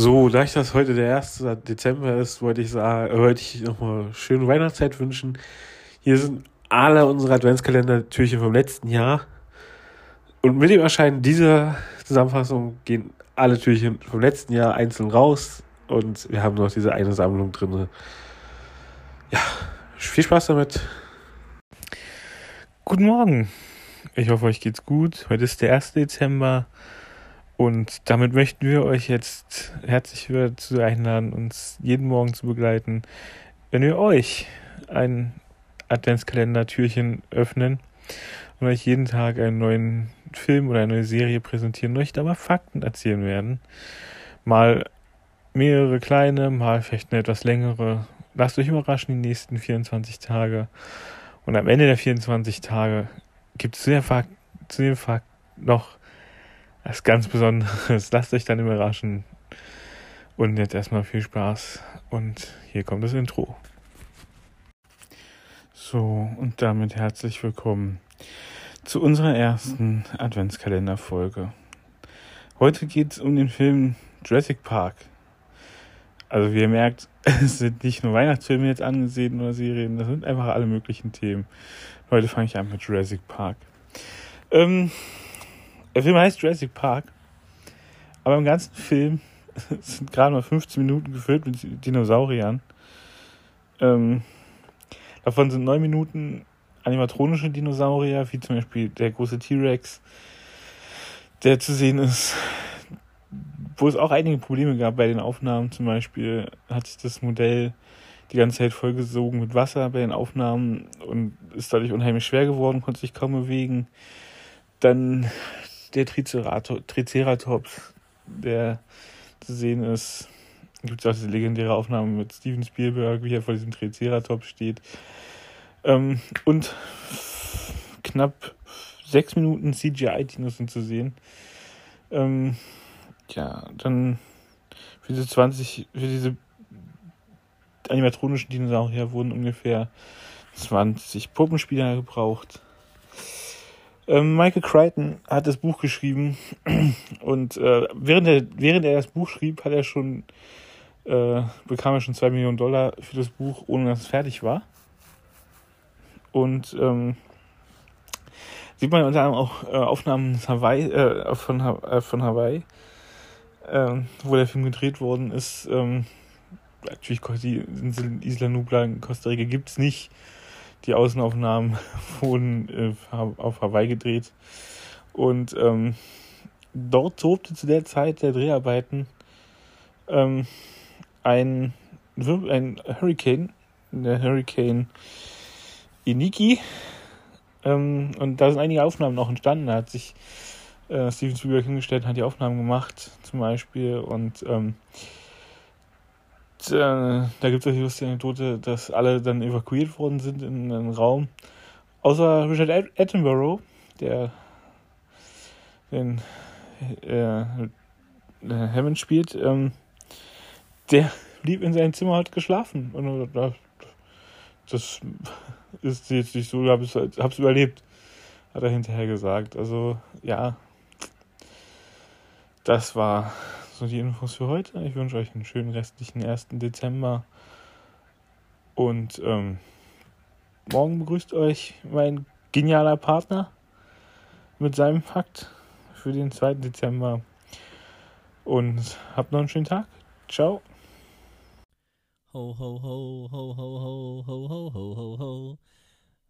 So, da ich das heute der 1. Dezember ist, wollte ich sagen, wollte ich nochmal schöne Weihnachtszeit wünschen. Hier sind alle unsere Adventskalender-Türchen vom letzten Jahr. Und mit dem Erscheinen dieser Zusammenfassung gehen alle Türchen vom letzten Jahr einzeln raus. Und wir haben noch diese eine Sammlung drin. Ja, viel Spaß damit. Guten Morgen. Ich hoffe, euch geht's gut. Heute ist der 1. Dezember. Und damit möchten wir euch jetzt herzlich dazu einladen, uns jeden Morgen zu begleiten, wenn wir euch ein Adventskalender-Türchen öffnen und euch jeden Tag einen neuen Film oder eine neue Serie präsentieren und euch da mal Fakten erzählen werden. Mal mehrere kleine, mal vielleicht eine etwas längere. Lasst euch überraschen die nächsten 24 Tage. Und am Ende der 24 Tage gibt es zu den Fakten noch was ganz Besonderes. Lasst euch dann überraschen. Und jetzt erstmal viel Spaß. Und hier kommt das Intro. So, und damit herzlich willkommen zu unserer ersten Adventskalenderfolge. Heute geht es um den Film Jurassic Park. Also wie ihr merkt, es sind nicht nur Weihnachtsfilme jetzt angesehen oder Serien, das sind einfach alle möglichen Themen. Heute fange ich an mit Jurassic Park. Ähm, der Film heißt Jurassic Park, aber im ganzen Film sind gerade mal 15 Minuten gefüllt mit Dinosauriern. Ähm, davon sind 9 Minuten animatronische Dinosaurier, wie zum Beispiel der große T-Rex, der zu sehen ist, wo es auch einige Probleme gab bei den Aufnahmen. Zum Beispiel hat sich das Modell die ganze Zeit vollgesogen mit Wasser bei den Aufnahmen und ist dadurch unheimlich schwer geworden, konnte sich kaum bewegen. Dann der Triceratops, der zu sehen ist. Gibt es auch diese legendäre Aufnahme mit Steven Spielberg, wie er vor diesem Triceratops steht. Ähm, und knapp sechs Minuten CGI-Dinos sind zu sehen. Ähm, ja, dann für diese 20, für diese animatronischen Dinosaurier wurden ungefähr 20 Puppenspieler gebraucht. Ähm, Michael Crichton hat das Buch geschrieben und äh, während, er, während er das Buch schrieb, hat er schon äh, bekam er schon zwei Millionen Dollar für das Buch, ohne dass es fertig war. Und ähm, sieht man unter anderem auch äh, Aufnahmen Hawaii, äh, von, äh, von Hawaii, äh, wo der Film gedreht worden ist. Ähm, natürlich die Insel Isla Nubla in Costa Rica gibt es nicht. Die Außenaufnahmen wurden äh, auf Hawaii gedreht. Und ähm, dort tobte zu der Zeit der Dreharbeiten ähm, ein, ein Hurricane, der Hurricane Iniki. Ähm, und da sind einige Aufnahmen noch entstanden. Da hat sich äh, Steven Spielberg hingestellt und hat die Aufnahmen gemacht, zum Beispiel. Und ähm, äh, da gibt es die Anekdote, dass alle dann evakuiert worden sind in einen Raum. Außer Richard Attenborough, der den äh, Hammond spielt, ähm, der blieb in seinem Zimmer hat geschlafen. Und äh, das ist jetzt nicht so, ich hab's überlebt, hat er hinterher gesagt. Also, ja, das war so die Infos für heute. Ich wünsche euch einen schönen restlichen 1. Dezember. Und ähm, morgen begrüßt euch mein genialer Partner mit seinem Fakt für den 2. Dezember. Und habt noch einen schönen Tag. Ciao. Ho, ho, ho, ho, ho, ho, ho, ho, ho, ho, ho.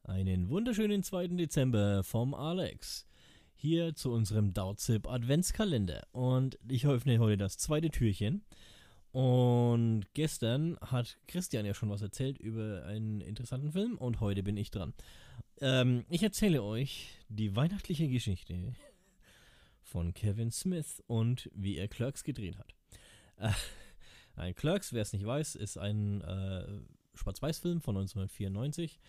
Einen wunderschönen 2. Dezember vom Alex hier zu unserem Dautzip Adventskalender. Und ich öffne heute das zweite Türchen. Und gestern hat Christian ja schon was erzählt über einen interessanten Film und heute bin ich dran. Ähm, ich erzähle euch die weihnachtliche Geschichte von Kevin Smith und wie er Clerks gedreht hat. Äh, ein Clerks, wer es nicht weiß, ist ein äh, Schwarz-Weiß-Film von 1994,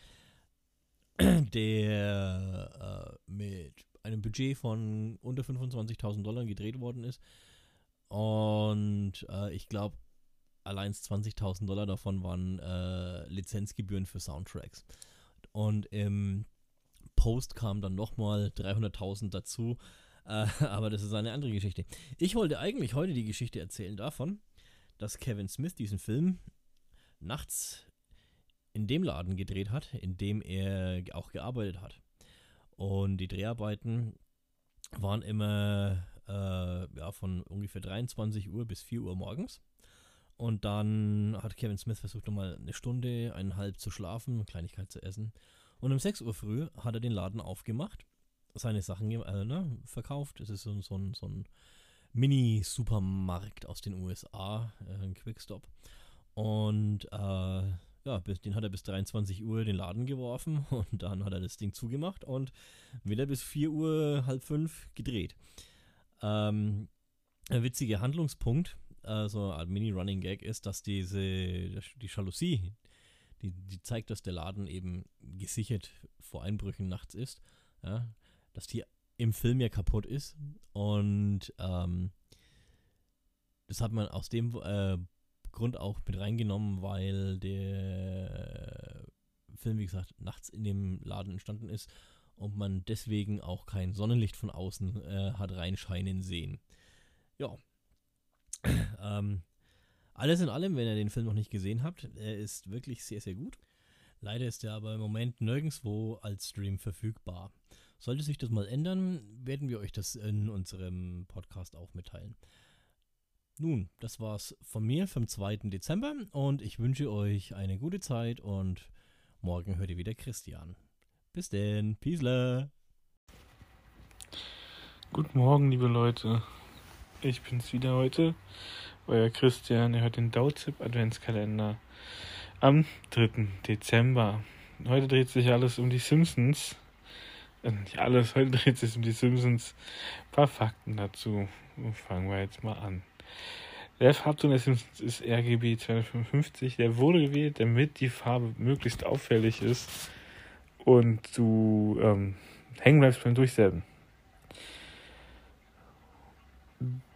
der äh, mit einem Budget von unter 25.000 Dollar gedreht worden ist. Und äh, ich glaube, allein 20.000 Dollar davon waren äh, Lizenzgebühren für Soundtracks. Und im Post kam dann nochmal 300.000 dazu. Äh, aber das ist eine andere Geschichte. Ich wollte eigentlich heute die Geschichte erzählen davon, dass Kevin Smith diesen Film nachts in dem Laden gedreht hat, in dem er auch gearbeitet hat. Und die Dreharbeiten waren immer äh, ja, von ungefähr 23 Uhr bis 4 Uhr morgens. Und dann hat Kevin Smith versucht, nochmal eine Stunde, eineinhalb zu schlafen, Kleinigkeit zu essen. Und um 6 Uhr früh hat er den Laden aufgemacht, seine Sachen äh, ne, verkauft. Es ist so, so, so ein Mini-Supermarkt aus den USA, äh, ein Quickstop. Und äh, ja, den hat er bis 23 Uhr den Laden geworfen und dann hat er das Ding zugemacht und wieder bis 4 Uhr, halb fünf gedreht. Ähm, ein witziger Handlungspunkt, äh, so ein Mini-Running-Gag ist, dass diese, die Jalousie, die, die zeigt, dass der Laden eben gesichert vor Einbrüchen nachts ist, ja, dass die im Film ja kaputt ist und ähm, das hat man aus dem äh, Grund auch mit reingenommen, weil der Film, wie gesagt, nachts in dem Laden entstanden ist und man deswegen auch kein Sonnenlicht von außen äh, hat reinscheinen sehen. Ja. ähm, alles in allem, wenn ihr den Film noch nicht gesehen habt, er ist wirklich sehr, sehr gut. Leider ist er aber im Moment nirgendwo als Stream verfügbar. Sollte sich das mal ändern, werden wir euch das in unserem Podcast auch mitteilen. Nun, das war's von mir vom 2. Dezember und ich wünsche euch eine gute Zeit und morgen hört ihr wieder Christian. Bis denn, Peace. Guten Morgen, liebe Leute. Ich bin's wieder heute, euer Christian. Ihr hört den Dauzip Adventskalender am 3. Dezember. Heute dreht sich alles um die Simpsons. Äh, nicht alles, heute dreht sich um die Simpsons. Ein paar Fakten dazu. Fangen wir jetzt mal an. Der Farbton Simpsons ist RGB 255. Der wurde gewählt, damit die Farbe möglichst auffällig ist und du ähm, hängen bleibst beim Durchsenden.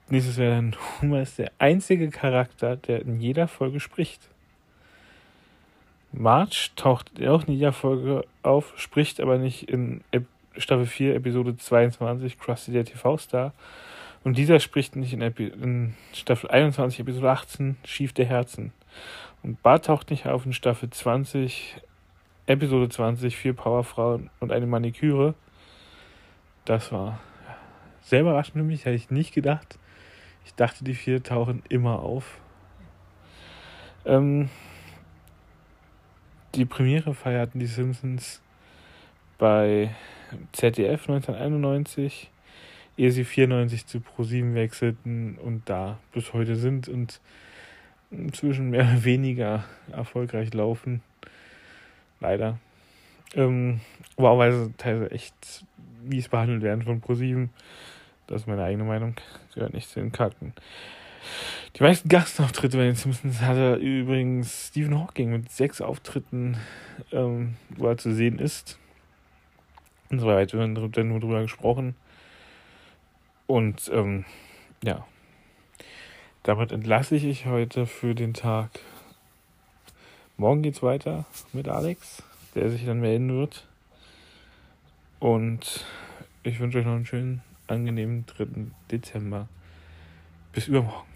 Nächstes wäre dann Homer ist der einzige Charakter, der in jeder Folge spricht. Marge taucht auch in jeder Folge auf, spricht aber nicht in Staffel 4, Episode 22, Krusty der TV-Star und dieser spricht nicht in, in Staffel 21, Episode 18, Schief der Herzen. Und Bart taucht nicht auf in Staffel 20, Episode 20, vier Powerfrauen und eine Maniküre. Das war sehr überraschend für mich, hätte ich nicht gedacht. Ich dachte, die vier tauchen immer auf. Ähm, die Premiere feierten die Simpsons bei ZDF 1991 ehe sie 94 zu Pro7 wechselten und da bis heute sind und inzwischen mehr oder weniger erfolgreich laufen. Leider. Ähm, auch weil teilweise echt mies behandelt werden von Pro7. Das ist meine eigene Meinung. Gehört nicht zu den Karten. Die meisten Gastauftritte bei den Simpsons hatte übrigens Stephen Hawking mit sechs Auftritten, ähm, wo er zu sehen ist. Und so weiter. Wir haben nur drüber gesprochen. Und ähm, ja, damit entlasse ich euch heute für den Tag. Morgen geht's weiter mit Alex, der sich dann melden wird. Und ich wünsche euch noch einen schönen, angenehmen 3. Dezember. Bis übermorgen.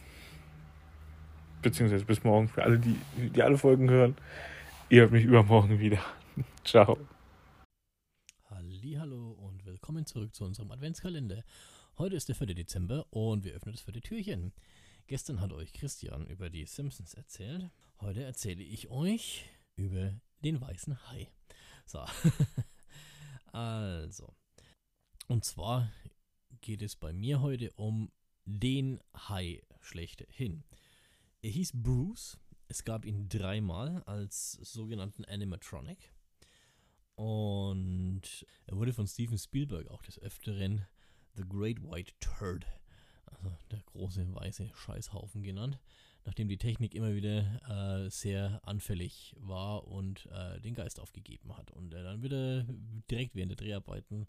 Beziehungsweise bis morgen für alle, die, die alle Folgen hören. Ihr hört mich übermorgen wieder. Ciao. Hallo und willkommen zurück zu unserem Adventskalender. Heute ist der 4. Dezember und wir öffnen das vierte Türchen. Gestern hat euch Christian über die Simpsons erzählt. Heute erzähle ich euch über den weißen Hai. So. also. Und zwar geht es bei mir heute um den Hai schlechthin. Er hieß Bruce. Es gab ihn dreimal als sogenannten Animatronic. Und er wurde von Steven Spielberg auch des Öfteren The Great White Turd, also der große weiße Scheißhaufen genannt, nachdem die Technik immer wieder äh, sehr anfällig war und äh, den Geist aufgegeben hat und er dann wieder direkt während der Dreharbeiten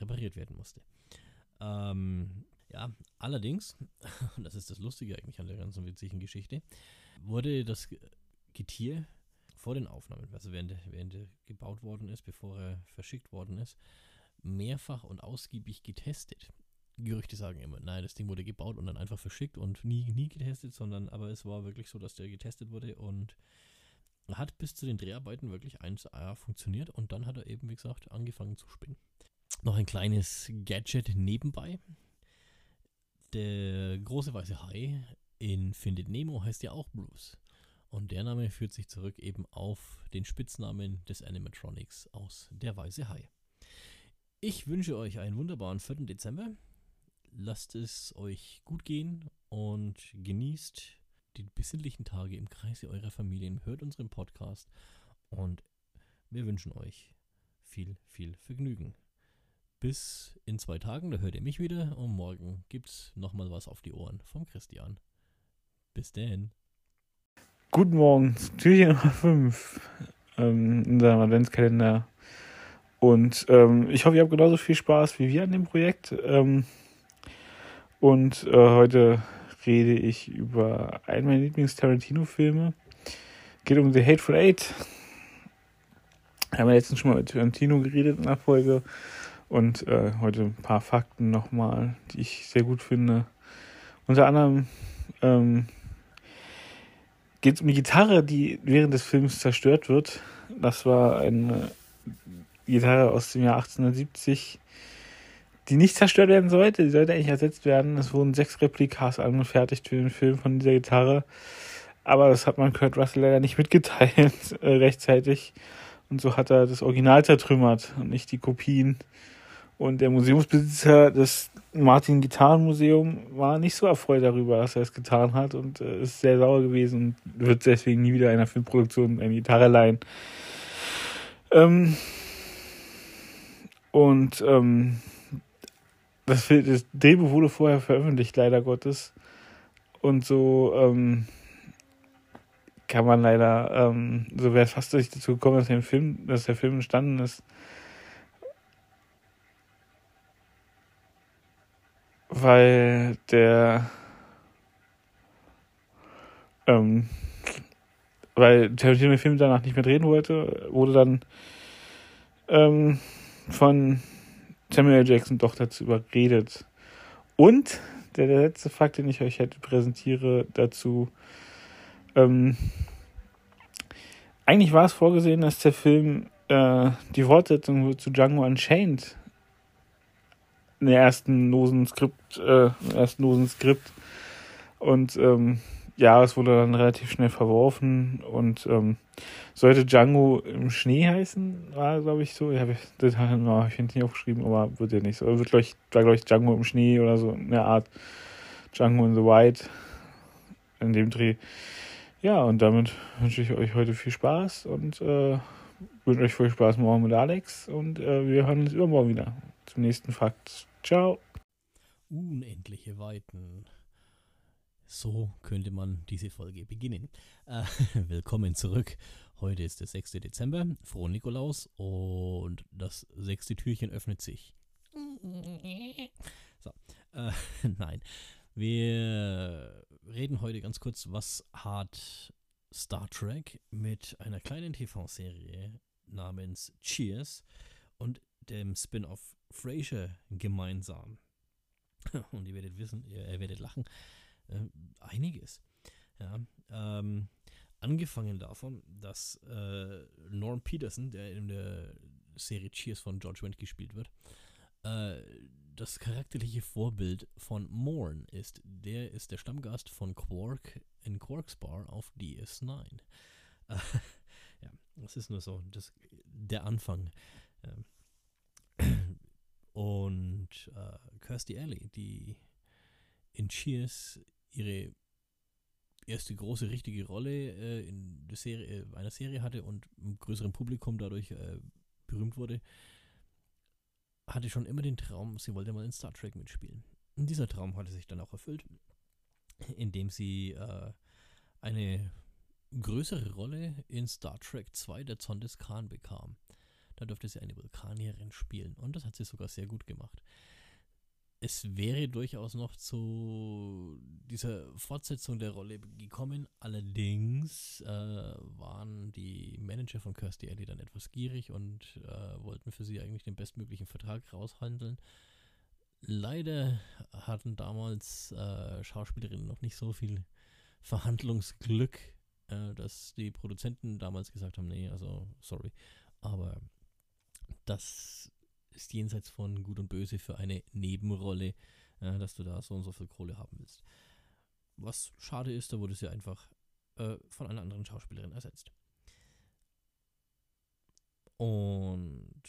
repariert werden musste. Ähm, ja, allerdings, und das ist das Lustige eigentlich an der ganzen witzigen Geschichte, wurde das Getier vor den Aufnahmen, also während, während er gebaut worden ist, bevor er verschickt worden ist, mehrfach und ausgiebig getestet. Gerüchte sagen immer, nein, das Ding wurde gebaut und dann einfach verschickt und nie, nie getestet, sondern aber es war wirklich so, dass der getestet wurde und hat bis zu den Dreharbeiten wirklich 1A funktioniert und dann hat er eben, wie gesagt, angefangen zu spinnen. Noch ein kleines Gadget nebenbei. Der große weiße Hai in Findet Nemo heißt ja auch Bruce. Und der Name führt sich zurück eben auf den Spitznamen des Animatronics aus Der Weiße Hai. Ich wünsche euch einen wunderbaren 4. Dezember. Lasst es euch gut gehen und genießt die besinnlichen Tage im Kreise eurer Familien. Hört unseren Podcast und wir wünschen euch viel, viel Vergnügen. Bis in zwei Tagen, da hört ihr mich wieder und morgen gibt's nochmal was auf die Ohren vom Christian. Bis denn. Guten Morgen, Türchen Nummer 5 ähm, in unserem Adventskalender. Und ähm, ich hoffe, ihr habt genauso viel Spaß wie wir an dem Projekt. Ähm, und äh, heute rede ich über einen meiner Lieblings-Tarantino-Filme. Geht um The Hateful Eight. Haben wir letztens schon mal mit Tarantino geredet in der Folge. Und äh, heute ein paar Fakten nochmal, die ich sehr gut finde. Unter anderem ähm, geht es um die Gitarre, die während des Films zerstört wird. Das war eine Gitarre aus dem Jahr 1870, die nicht zerstört werden sollte. Die sollte eigentlich ersetzt werden. Es wurden sechs Replikas angefertigt für den Film von dieser Gitarre. Aber das hat man Kurt Russell leider nicht mitgeteilt äh, rechtzeitig. Und so hat er das Original zertrümmert und nicht die Kopien. Und der Museumsbesitzer des Martin Gitarrenmuseum war nicht so erfreut darüber, dass er es getan hat und äh, ist sehr sauer gewesen und wird deswegen nie wieder einer Filmproduktion eine Gitarre leihen. Ähm und ähm, das, das Drehbuch wurde vorher veröffentlicht, leider Gottes. Und so ähm, kann man leider, ähm, so wäre es fast dazu gekommen, dass der Film, dass der Film entstanden ist. Weil der ähm, weil Tarantino den Film danach nicht mehr drehen wollte, wurde dann ähm, von Samuel Jackson doch dazu überredet. Und der, der letzte Fakt, den ich euch heute präsentiere, dazu. Ähm, eigentlich war es vorgesehen, dass der Film äh, die Fortsetzung zu Django Unchained in der ersten losen Skript, äh, ersten losen Skript. Und ähm, ja, es wurde dann relativ schnell verworfen und ähm, sollte Django im Schnee heißen, war glaube ich so. Ja, das habe ich nicht aufgeschrieben, aber wird ja nicht so. Wird, glaub ich, war glaube ich Django im Schnee oder so, eine Art Django in the White in dem Dreh. Ja, und damit wünsche ich euch heute viel Spaß und äh, wünsche euch viel Spaß morgen mit Alex und äh, wir hören uns übermorgen wieder zum nächsten Fakt. Ciao. Unendliche Weiten. So könnte man diese Folge beginnen. Äh, willkommen zurück. Heute ist der 6. Dezember, frohen Nikolaus und das sechste Türchen öffnet sich. So, äh, nein. Wir reden heute ganz kurz, was hat Star Trek mit einer kleinen TV-Serie namens Cheers und dem Spin-off Frasier gemeinsam. Und ihr werdet wissen, ihr, ihr werdet lachen äh, einiges. Ja, ähm, angefangen davon, dass äh, Norm Peterson, der in der Serie Cheers von George Wendt gespielt wird, äh, das charakterliche Vorbild von Morn ist. Der ist der Stammgast von Quark in Quark's Bar auf DS9. Äh, ja, das ist nur so das, der Anfang. Ähm, und äh, Kirstie Alley, die in Cheers ihre erste große richtige Rolle äh, in der Serie, äh, einer Serie hatte und im größeren Publikum dadurch äh, berühmt wurde, hatte schon immer den Traum, sie wollte mal in Star Trek mitspielen. Und dieser Traum hatte sich dann auch erfüllt, indem sie äh, eine größere Rolle in Star Trek 2 der Zorn des Khan bekam. Da durfte sie eine Vulkanierin spielen und das hat sie sogar sehr gut gemacht es wäre durchaus noch zu dieser Fortsetzung der Rolle gekommen. Allerdings äh, waren die Manager von Kirstie Alley dann etwas gierig und äh, wollten für sie eigentlich den bestmöglichen Vertrag raushandeln. leider hatten damals äh, Schauspielerinnen noch nicht so viel Verhandlungsglück, äh, dass die Produzenten damals gesagt haben, nee, also sorry, aber das ist jenseits von Gut und Böse für eine Nebenrolle, äh, dass du da so und so viel Kohle haben willst. Was schade ist, da wurde sie einfach äh, von einer anderen Schauspielerin ersetzt. Und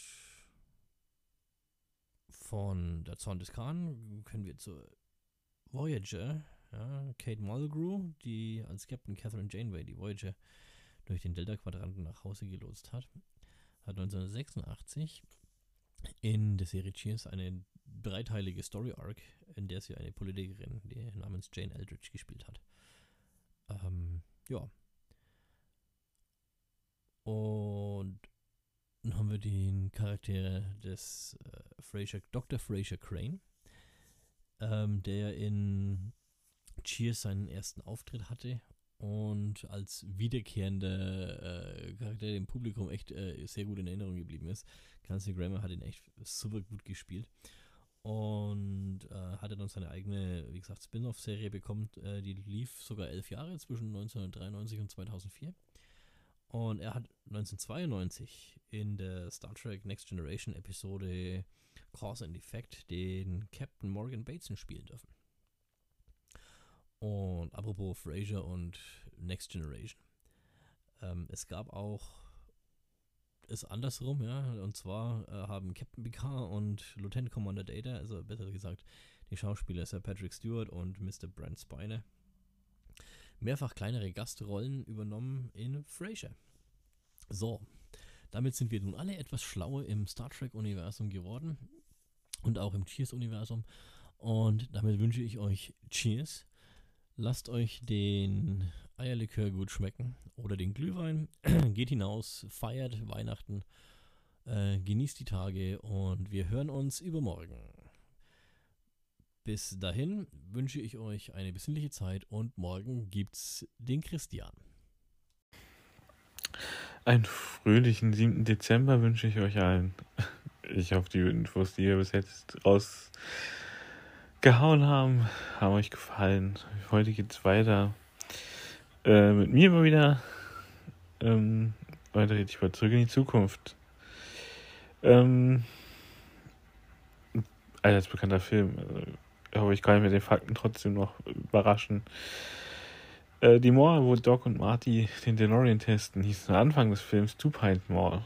von der Zorn des Khan können wir zur Voyager, ja, Kate Mulgrew, die als Captain Catherine Janeway die Voyager durch den Delta-Quadranten nach Hause gelotst hat, hat 1986 in der Serie Cheers eine dreiteilige Story Arc, in der sie eine Politikerin die namens Jane Eldridge gespielt hat. Ähm, ja. Und dann haben wir den Charakter des äh, Fraser, Dr. Fraser Crane, ähm, der in Cheers seinen ersten Auftritt hatte und als wiederkehrender äh, Charakter dem Publikum echt äh, sehr gut in Erinnerung geblieben ist. Kelsey Grammer hat ihn echt super gut gespielt und äh, hatte dann seine eigene, wie gesagt, Spin-off-Serie bekommen. Äh, die lief sogar elf Jahre zwischen 1993 und 2004. Und er hat 1992 in der Star Trek Next Generation Episode Cause and Effect den Captain Morgan Bateson spielen dürfen. Und apropos Fraser und Next Generation. Ähm, es gab auch es andersrum, ja. Und zwar äh, haben Captain Picard und Lieutenant Commander Data, also besser gesagt, die Schauspieler Sir Patrick Stewart und Mr. Brent Spiner, mehrfach kleinere Gastrollen übernommen in Frasier. So, damit sind wir nun alle etwas schlauer im Star Trek-Universum geworden und auch im Cheers-Universum. Und damit wünsche ich euch Cheers. Lasst euch den Eierlikör gut schmecken oder den Glühwein. Geht hinaus, feiert Weihnachten, äh, genießt die Tage und wir hören uns übermorgen. Bis dahin wünsche ich euch eine besinnliche Zeit und morgen gibt's den Christian. Einen fröhlichen 7. Dezember wünsche ich euch allen. Ich hoffe, die Infos, die ihr bis jetzt rausgehauen haben, haben euch gefallen. Heute geht's weiter äh, mit mir immer wieder. Ähm, weiter rede ich mal zurück in die Zukunft. Ähm, als bekannter Film. Also, hoffe, ich kann mit den Fakten trotzdem noch überraschen. Äh, die Mall, wo Doc und Marty den DeLorean testen, hieß am Anfang des Films Two Pint Mall.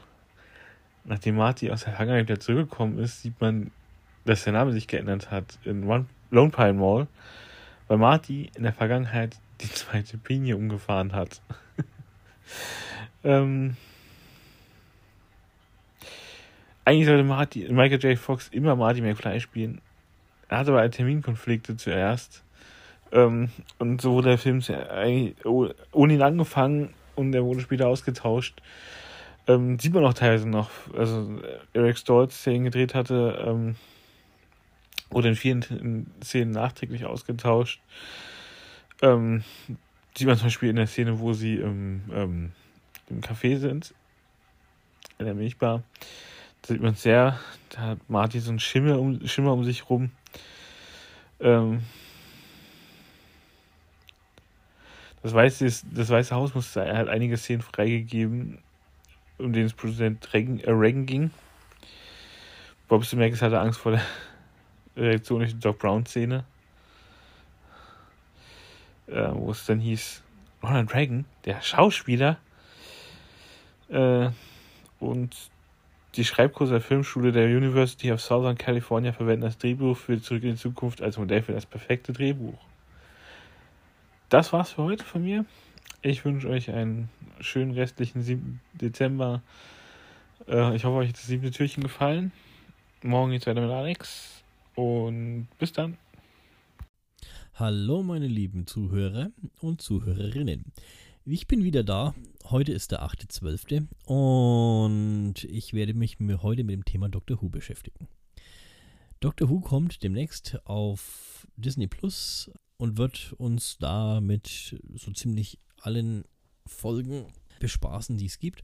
Nachdem Marty aus der Vergangenheit wieder zurückgekommen ist, sieht man, dass der Name sich geändert hat in One Lone Pine Mall, weil Marty in der Vergangenheit die zweite Pinie umgefahren hat. ähm, eigentlich sollte Marty, Michael J. Fox immer Marty McFly spielen. Er hatte aber Terminkonflikte zuerst. Ähm, und so wurde der Film ohne ihn angefangen und er wurde später ausgetauscht. Ähm, sieht man auch teilweise noch. Also Eric Stoltz, der ihn gedreht hatte, ähm, wurde in vielen Szenen nachträglich ausgetauscht. Ähm, sieht man zum Beispiel in der Szene, wo sie im, ähm, im Café sind, in der Milchbar. Da sieht man sehr, da hat Marty so einen Schimmer um, Schimmer um sich rum. Ähm, das, Weiße, das Weiße Haus musste halt einige Szenen freigegeben, um den es Präsident Reagan, äh, Reagan ging. Bob Zemeckis hatte Angst vor der Reaktion durch die Doc Brown-Szene äh, wo es dann hieß, Ronald Reagan, der Schauspieler, äh, und die Schreibkurse der Filmschule der University of Southern California verwenden das Drehbuch für Zurück in die Zukunft als Modell für das perfekte Drehbuch. Das war's für heute von mir. Ich wünsche euch einen schönen restlichen 7. Dezember. Äh, ich hoffe, euch hat das siebte Türchen gefallen. Morgen geht's weiter mit Alex. Und bis dann. Hallo meine lieben Zuhörer und Zuhörerinnen. Ich bin wieder da. Heute ist der 8.12. und ich werde mich heute mit dem Thema Doctor Who beschäftigen. Doctor Who kommt demnächst auf Disney Plus und wird uns da mit so ziemlich allen Folgen bespaßen, die es gibt.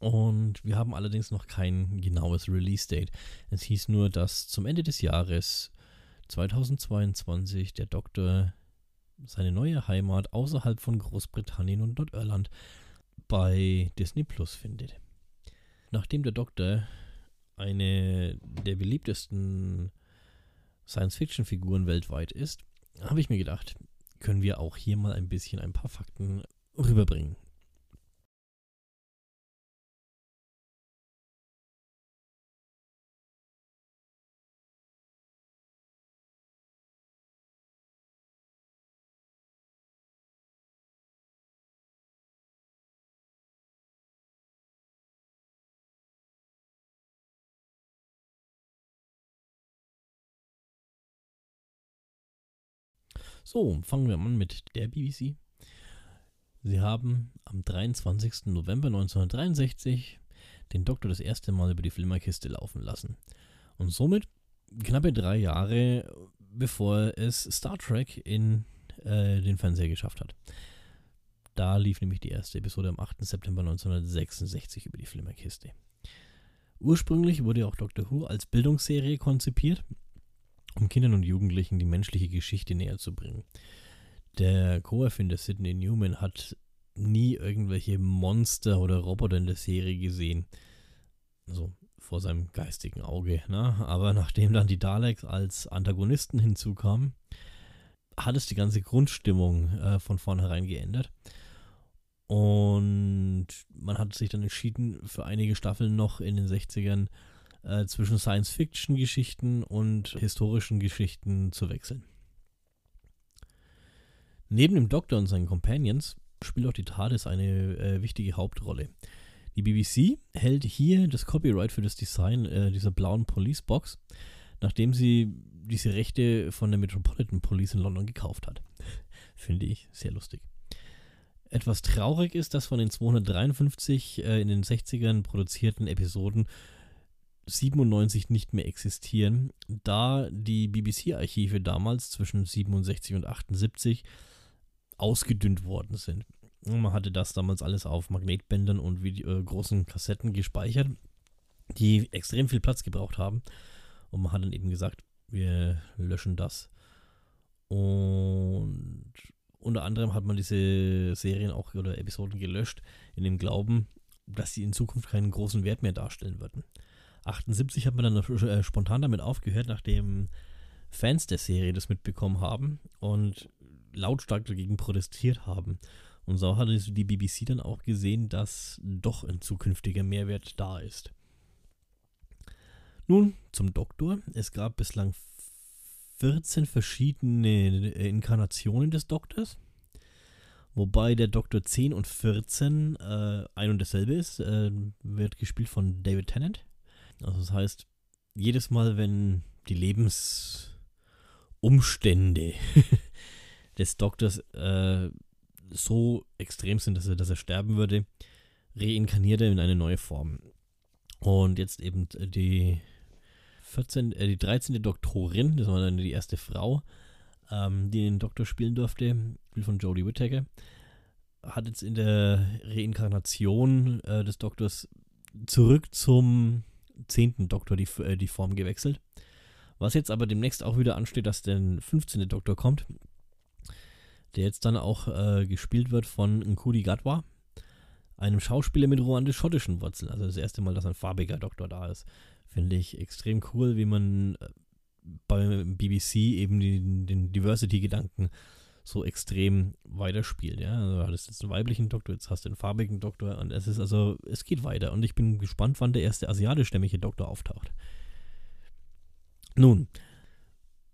Und wir haben allerdings noch kein genaues Release-Date. Es hieß nur, dass zum Ende des Jahres 2022 der Doktor seine neue Heimat außerhalb von Großbritannien und Nordirland bei Disney Plus findet. Nachdem der Doktor eine der beliebtesten Science-Fiction-Figuren weltweit ist, habe ich mir gedacht, können wir auch hier mal ein bisschen ein paar Fakten rüberbringen. So, fangen wir an mit der BBC. Sie haben am 23. November 1963 den Doktor das erste Mal über die Flimmerkiste laufen lassen. Und somit knappe drei Jahre bevor es Star Trek in äh, den Fernseher geschafft hat. Da lief nämlich die erste Episode am 8. September 1966 über die Flimmerkiste. Ursprünglich wurde auch Doctor Who als Bildungsserie konzipiert um Kindern und Jugendlichen die menschliche Geschichte näher zu bringen. Der Co-Erfinder Sidney Newman hat nie irgendwelche Monster oder Roboter in der Serie gesehen. So vor seinem geistigen Auge. Ne? Aber nachdem dann die Daleks als Antagonisten hinzukamen, hat es die ganze Grundstimmung äh, von vornherein geändert. Und man hat sich dann entschieden, für einige Staffeln noch in den 60ern äh, zwischen Science-Fiction-Geschichten und historischen Geschichten zu wechseln. Neben dem Doktor und seinen Companions spielt auch die TARDIS eine äh, wichtige Hauptrolle. Die BBC hält hier das Copyright für das Design äh, dieser blauen Police Box, nachdem sie diese Rechte von der Metropolitan Police in London gekauft hat. Finde ich sehr lustig. Etwas traurig ist, dass von den 253 äh, in den 60ern produzierten Episoden 97 nicht mehr existieren, da die BBC-Archive damals zwischen 67 und 78 ausgedünnt worden sind. Man hatte das damals alles auf Magnetbändern und Video, äh, großen Kassetten gespeichert, die extrem viel Platz gebraucht haben. Und man hat dann eben gesagt, wir löschen das. Und unter anderem hat man diese Serien auch oder Episoden gelöscht, in dem Glauben, dass sie in Zukunft keinen großen Wert mehr darstellen würden. 78 hat man dann äh, spontan damit aufgehört, nachdem Fans der Serie das mitbekommen haben und lautstark dagegen protestiert haben. Und so hat die BBC dann auch gesehen, dass doch ein zukünftiger Mehrwert da ist. Nun zum Doktor. Es gab bislang 14 verschiedene äh, Inkarnationen des Doktors. Wobei der Doktor 10 und 14 äh, ein und dasselbe ist. Äh, wird gespielt von David Tennant. Also das heißt, jedes Mal, wenn die Lebensumstände des Doktors äh, so extrem sind, dass er, dass er sterben würde, reinkarniert er in eine neue Form. Und jetzt eben die 14, äh, die 13. Doktorin, das war dann die erste Frau, ähm, die den Doktor spielen durfte, Spiel von Jodie Whittaker, hat jetzt in der Reinkarnation äh, des Doktors zurück zum zehnten Doktor die, äh, die Form gewechselt. Was jetzt aber demnächst auch wieder ansteht, dass der 15. Doktor kommt, der jetzt dann auch äh, gespielt wird von Nkudi Gadwa, einem Schauspieler mit ruandisch-schottischen Wurzeln. Also das erste Mal, dass ein farbiger Doktor da ist. Finde ich extrem cool, wie man äh, beim BBC eben den, den Diversity-Gedanken so extrem weiterspielt. Ja? Also du hattest jetzt einen weiblichen Doktor, jetzt hast du einen farbigen Doktor und es ist also, es geht weiter und ich bin gespannt, wann der erste asiatischstämmige Doktor auftaucht. Nun,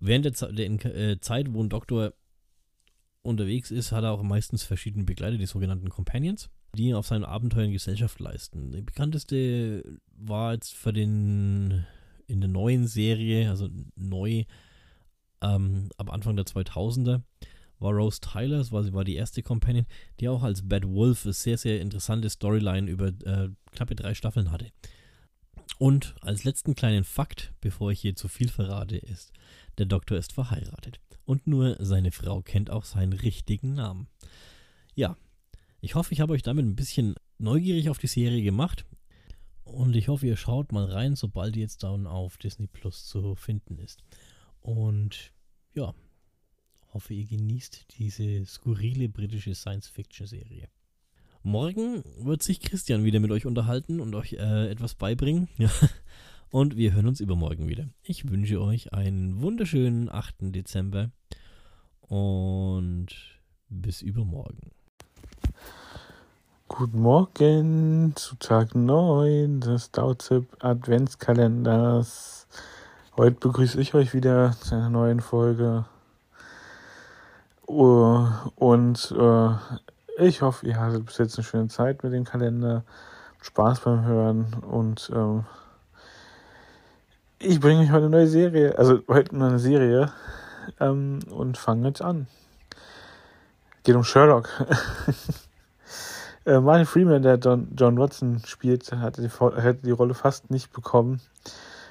während der, Ze der äh, Zeit, wo ein Doktor unterwegs ist, hat er auch meistens verschiedene Begleiter, die sogenannten Companions, die auf seinen Abenteuern Gesellschaft leisten. Die bekannteste war jetzt für den in der neuen Serie, also neu ähm, ab Anfang der 2000er, war Rose Tyler, das war, sie war die erste Companion, die auch als Bad Wolf eine sehr, sehr interessante Storyline über äh, knappe drei Staffeln hatte. Und als letzten kleinen Fakt, bevor ich hier zu viel verrate, ist, der Doktor ist verheiratet. Und nur seine Frau kennt auch seinen richtigen Namen. Ja, ich hoffe, ich habe euch damit ein bisschen neugierig auf die Serie gemacht. Und ich hoffe, ihr schaut mal rein, sobald die jetzt dann auf Disney Plus zu finden ist. Und ja, hoffe, ihr genießt diese skurrile britische Science-Fiction-Serie. Morgen wird sich Christian wieder mit euch unterhalten und euch äh, etwas beibringen. Ja. Und wir hören uns übermorgen wieder. Ich wünsche euch einen wunderschönen 8. Dezember und bis übermorgen. Guten Morgen zu Tag 9 des Dauzip Adventskalenders. Heute begrüße ich euch wieder zu einer neuen Folge. Uh, und uh, ich hoffe, ihr hattet bis jetzt eine schöne Zeit mit dem Kalender. Spaß beim Hören und ähm, ich bringe euch heute eine neue Serie, also heute eine Serie ähm, und fange jetzt an. Geht um Sherlock. äh, Martin Freeman, der John, John Watson spielt, hatte die, hätte die Rolle fast nicht bekommen,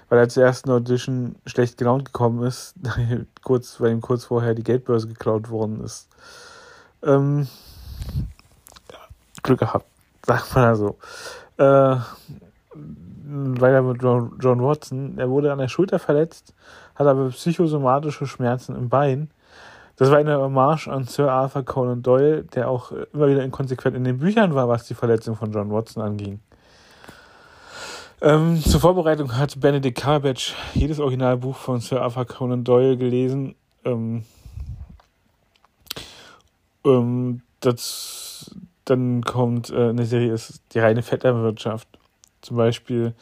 weil er zur ersten Audition schlecht gelaunt gekommen ist, kurz, weil ihm kurz vorher die Geldbörse geklaut worden ist. Ähm, Glück gehabt, sagt man also. Äh, weiter mit John, John Watson. Er wurde an der Schulter verletzt, hat aber psychosomatische Schmerzen im Bein. Das war eine Hommage an Sir Arthur Conan Doyle, der auch immer wieder inkonsequent in den Büchern war, was die Verletzung von John Watson anging. Ähm, zur Vorbereitung hat Benedict Cumberbatch jedes Originalbuch von Sir Arthur Conan Doyle gelesen. Ähm, ähm, das, dann kommt äh, eine Serie, ist die reine Vetternwirtschaft. Zum Beispiel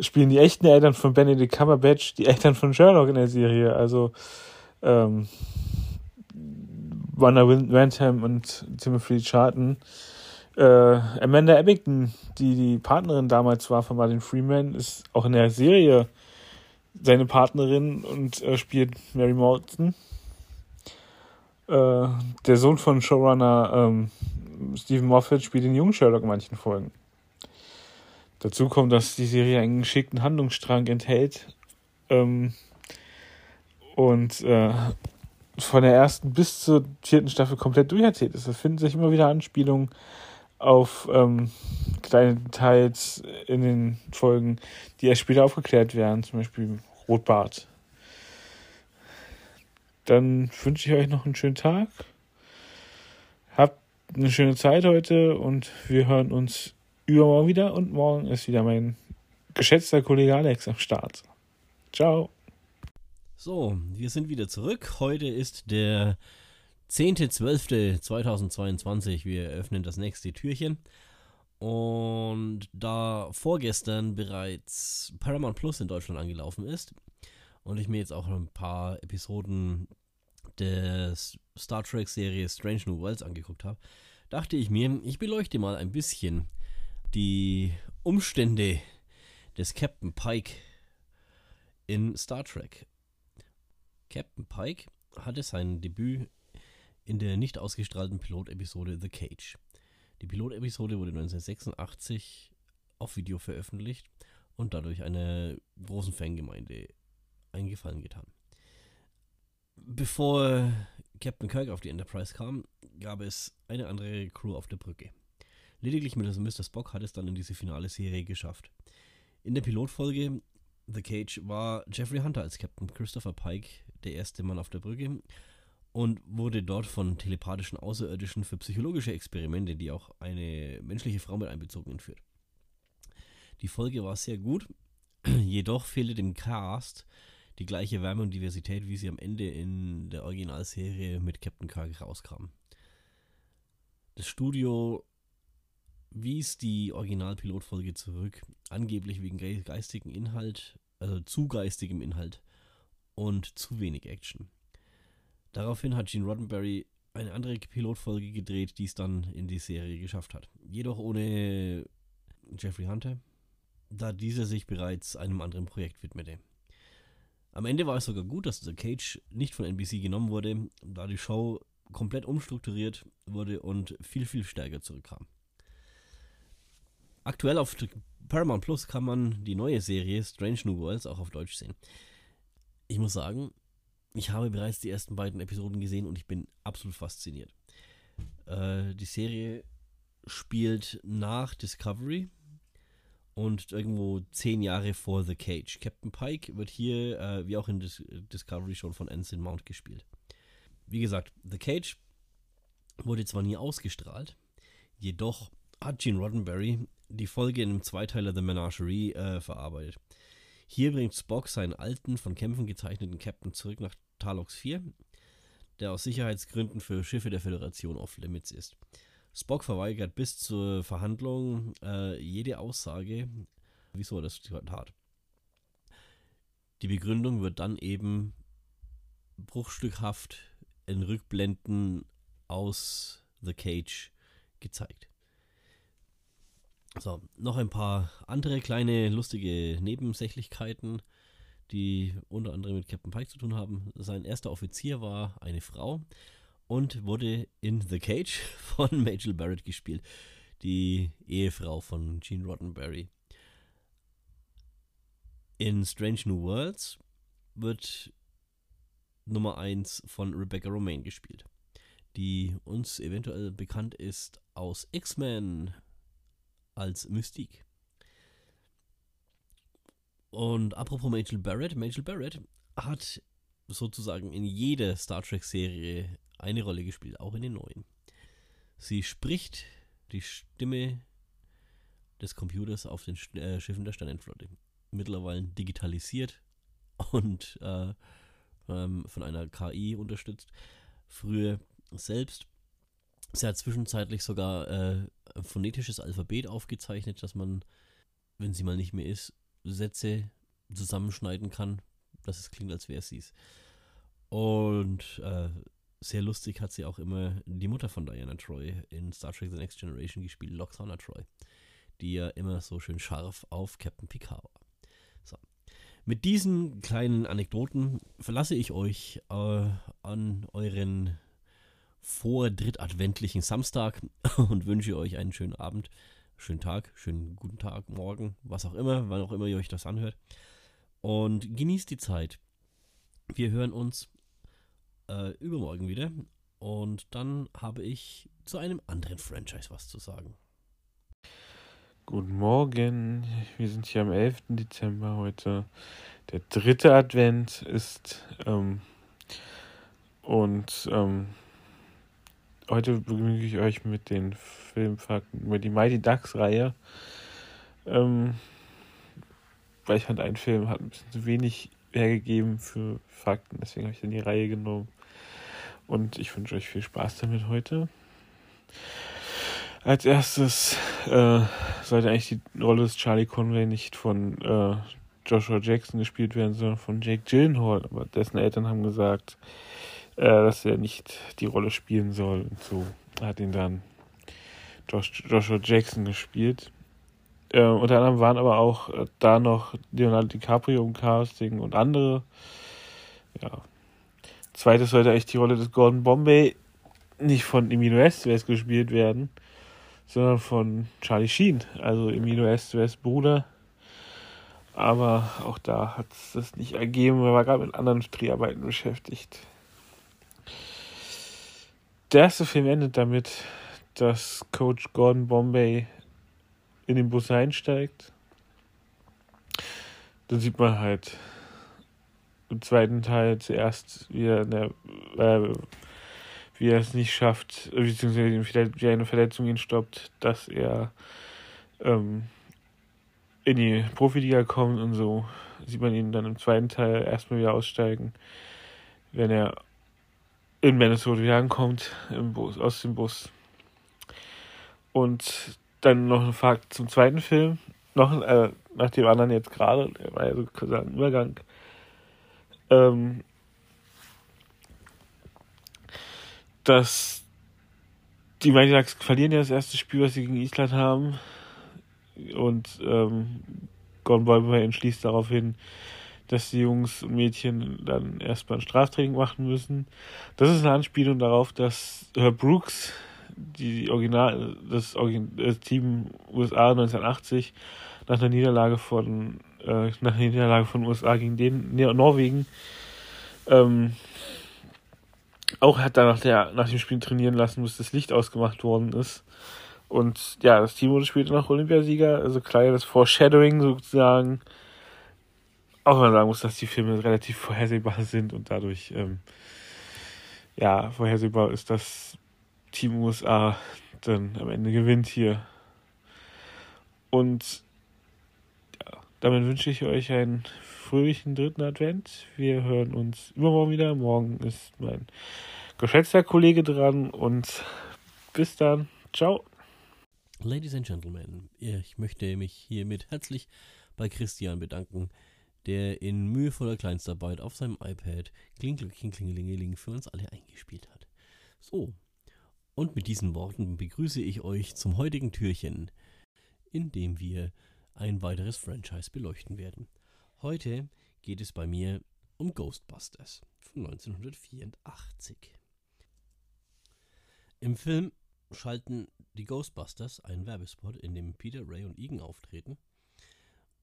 spielen die echten Eltern von Benedict Cumberbatch die Eltern von Sherlock in der Serie. Also ähm, Wanda Wentham und Timothy Charton. Äh, Amanda Abington, die die Partnerin damals war von Martin Freeman, ist auch in der Serie seine Partnerin und äh, spielt Mary Morton. Äh, der Sohn von Showrunner ähm, Stephen Moffat spielt den jungen Sherlock in manchen Folgen. Dazu kommt, dass die Serie einen geschickten Handlungsstrang enthält. Ähm, und äh, von der ersten bis zur vierten Staffel komplett durcherzählt ist. Es finden sich immer wieder Anspielungen auf ähm, kleine Details in den Folgen, die erst später aufgeklärt werden, zum Beispiel Rotbart. Dann wünsche ich euch noch einen schönen Tag. Habt eine schöne Zeit heute und wir hören uns übermorgen wieder und morgen ist wieder mein geschätzter Kollege Alex am Start. Ciao. So, wir sind wieder zurück. Heute ist der 10.12.2022. Wir öffnen das nächste Türchen. Und da vorgestern bereits Paramount Plus in Deutschland angelaufen ist und ich mir jetzt auch ein paar Episoden der Star Trek Serie Strange New Worlds angeguckt habe, dachte ich mir, ich beleuchte mal ein bisschen die Umstände des Captain Pike in Star Trek. Captain Pike hatte sein Debüt in der nicht ausgestrahlten Pilotepisode The Cage. Die Pilotepisode wurde 1986 auf Video veröffentlicht und dadurch einer großen Fangemeinde eingefallen getan. Bevor Captain Kirk auf die Enterprise kam, gab es eine andere Crew auf der Brücke. Lediglich mit Mr. Spock hat es dann in diese finale Serie geschafft. In der Pilotfolge The Cage war Jeffrey Hunter als Captain Christopher Pike der erste Mann auf der Brücke und wurde dort von telepathischen Außerirdischen für psychologische Experimente, die auch eine menschliche Frau mit einbezogen entführt. Die Folge war sehr gut, jedoch fehlte dem Cast die gleiche Wärme und Diversität, wie sie am Ende in der Originalserie mit Captain Kirk rauskam. Das Studio wies die Originalpilotfolge zurück, angeblich wegen geistigen Inhalt, also zu geistigem Inhalt und zu wenig Action. Daraufhin hat Gene Roddenberry eine andere Pilotfolge gedreht, die es dann in die Serie geschafft hat. Jedoch ohne Jeffrey Hunter, da dieser sich bereits einem anderen Projekt widmete. Am Ende war es sogar gut, dass The Cage nicht von NBC genommen wurde, da die Show komplett umstrukturiert wurde und viel, viel stärker zurückkam. Aktuell auf Paramount Plus kann man die neue Serie Strange New Worlds auch auf Deutsch sehen. Ich muss sagen, ich habe bereits die ersten beiden Episoden gesehen und ich bin absolut fasziniert. Äh, die Serie spielt nach Discovery und irgendwo zehn Jahre vor The Cage. Captain Pike wird hier, äh, wie auch in Dis Discovery schon von Ensign Mount gespielt. Wie gesagt, The Cage wurde zwar nie ausgestrahlt, jedoch hat Gene Roddenberry die Folge in einem Zweiteiler The Menagerie äh, verarbeitet. Hier bringt Spock seinen alten, von Kämpfen gezeichneten Captain zurück nach Talox 4, der aus Sicherheitsgründen für Schiffe der Föderation off limits ist. Spock verweigert bis zur Verhandlung äh, jede Aussage, wieso er das tat. Die Begründung wird dann eben bruchstückhaft in Rückblenden aus The Cage gezeigt. So, noch ein paar andere kleine lustige Nebensächlichkeiten, die unter anderem mit Captain Pike zu tun haben. Sein erster Offizier war eine Frau und wurde in The Cage von Majel Barrett gespielt, die Ehefrau von Gene Roddenberry. In Strange New Worlds wird Nummer 1 von Rebecca Romaine gespielt, die uns eventuell bekannt ist aus X-Men als Mystique. Und apropos Majel Barrett, Majel Barrett hat sozusagen in jeder Star Trek-Serie eine Rolle gespielt, auch in den neuen. Sie spricht die Stimme des Computers auf den äh, Schiffen der Sternenflotte. Mittlerweile digitalisiert und äh, ähm, von einer KI unterstützt. Früher selbst. Sie hat zwischenzeitlich sogar äh, ein phonetisches Alphabet aufgezeichnet, dass man, wenn sie mal nicht mehr ist, Sätze zusammenschneiden kann, dass es klingt, als wäre es. Und äh, sehr lustig hat sie auch immer die Mutter von Diana Troy in Star Trek The Next Generation gespielt, Loxana Troy, die ja immer so schön scharf auf Captain Picard war. So. Mit diesen kleinen Anekdoten verlasse ich euch äh, an euren vordrittadventlichen Samstag und wünsche euch einen schönen Abend, schönen Tag, schönen guten Tag, morgen, was auch immer, wann auch immer ihr euch das anhört. Und genießt die Zeit. Wir hören uns äh, übermorgen wieder. Und dann habe ich zu einem anderen Franchise was zu sagen. Guten Morgen, wir sind hier am 11. Dezember heute. Der dritte Advent ist ähm, und ähm, heute begnüge ich euch mit den Filmfakten über die Mighty Ducks Reihe. Ähm, weil ich fand, ein Film hat ein bisschen zu wenig hergegeben für Fakten, deswegen habe ich dann die Reihe genommen. Und ich wünsche euch viel Spaß damit heute. Als erstes äh, sollte eigentlich die Rolle des Charlie Conway nicht von äh, Joshua Jackson gespielt werden, sondern von Jake Gyllenhaal. Aber dessen Eltern haben gesagt, dass er nicht die Rolle spielen soll. Und so hat ihn dann Josh, Joshua Jackson gespielt. Äh, unter anderem waren aber auch äh, da noch Leonardo DiCaprio im Casting und andere. Ja, Zweites sollte eigentlich die Rolle des Gordon Bombay nicht von Emilio Estevez gespielt werden, sondern von Charlie Sheen, also Emilio Estevez Bruder. Aber auch da hat es das nicht ergeben, er war gerade mit anderen Dreharbeiten beschäftigt. Der erste Film endet damit, dass Coach Gordon Bombay in den Bus einsteigt. Dann sieht man halt im zweiten Teil zuerst, wie er, der, äh, wie er es nicht schafft, beziehungsweise wie eine Verletzung ihn stoppt, dass er ähm, in die Profiliga kommt und so sieht man ihn dann im zweiten Teil erstmal wieder aussteigen, wenn er in Minnesota wieder ankommt, Bus, aus dem Bus. Und dann noch ein Fakt zum zweiten Film, noch äh, nach dem anderen jetzt gerade, der war ja sozusagen ein Übergang ähm, dass die Mighty verlieren ja das erste Spiel, was sie gegen Island haben. Und ähm, Gordon Boyber entschließt daraufhin, dass die Jungs und Mädchen dann erstmal ein Straftraining machen müssen. Das ist eine Anspielung darauf, dass Herb Brooks, die Original, das, das Team USA 1980, nach einer Niederlage von äh, nach der Niederlage von USA gegen den Norwegen ähm, auch hat er nach, der, nach dem Spiel trainieren lassen, bis das Licht ausgemacht worden ist. und ja, das Team wurde später noch Olympiasieger, also kleines Foreshadowing sozusagen. Auch man sagen muss, dass die Filme relativ vorhersehbar sind und dadurch ähm, ja vorhersehbar ist, dass Team USA dann am Ende gewinnt hier. Und ja, damit wünsche ich euch einen fröhlichen dritten Advent. Wir hören uns übermorgen wieder. Morgen ist mein geschätzter Kollege dran und bis dann. Ciao. Ladies and Gentlemen, ich möchte mich hiermit herzlich bei Christian bedanken, der in mühevoller Kleinstarbeit auf seinem iPad Klingeling, Klingelingeling für uns alle eingespielt hat. So, und mit diesen Worten begrüße ich euch zum heutigen Türchen, in dem wir ein weiteres Franchise beleuchten werden. Heute geht es bei mir um Ghostbusters von 1984. Im Film schalten die Ghostbusters einen Werbespot, in dem Peter, Ray und Egan auftreten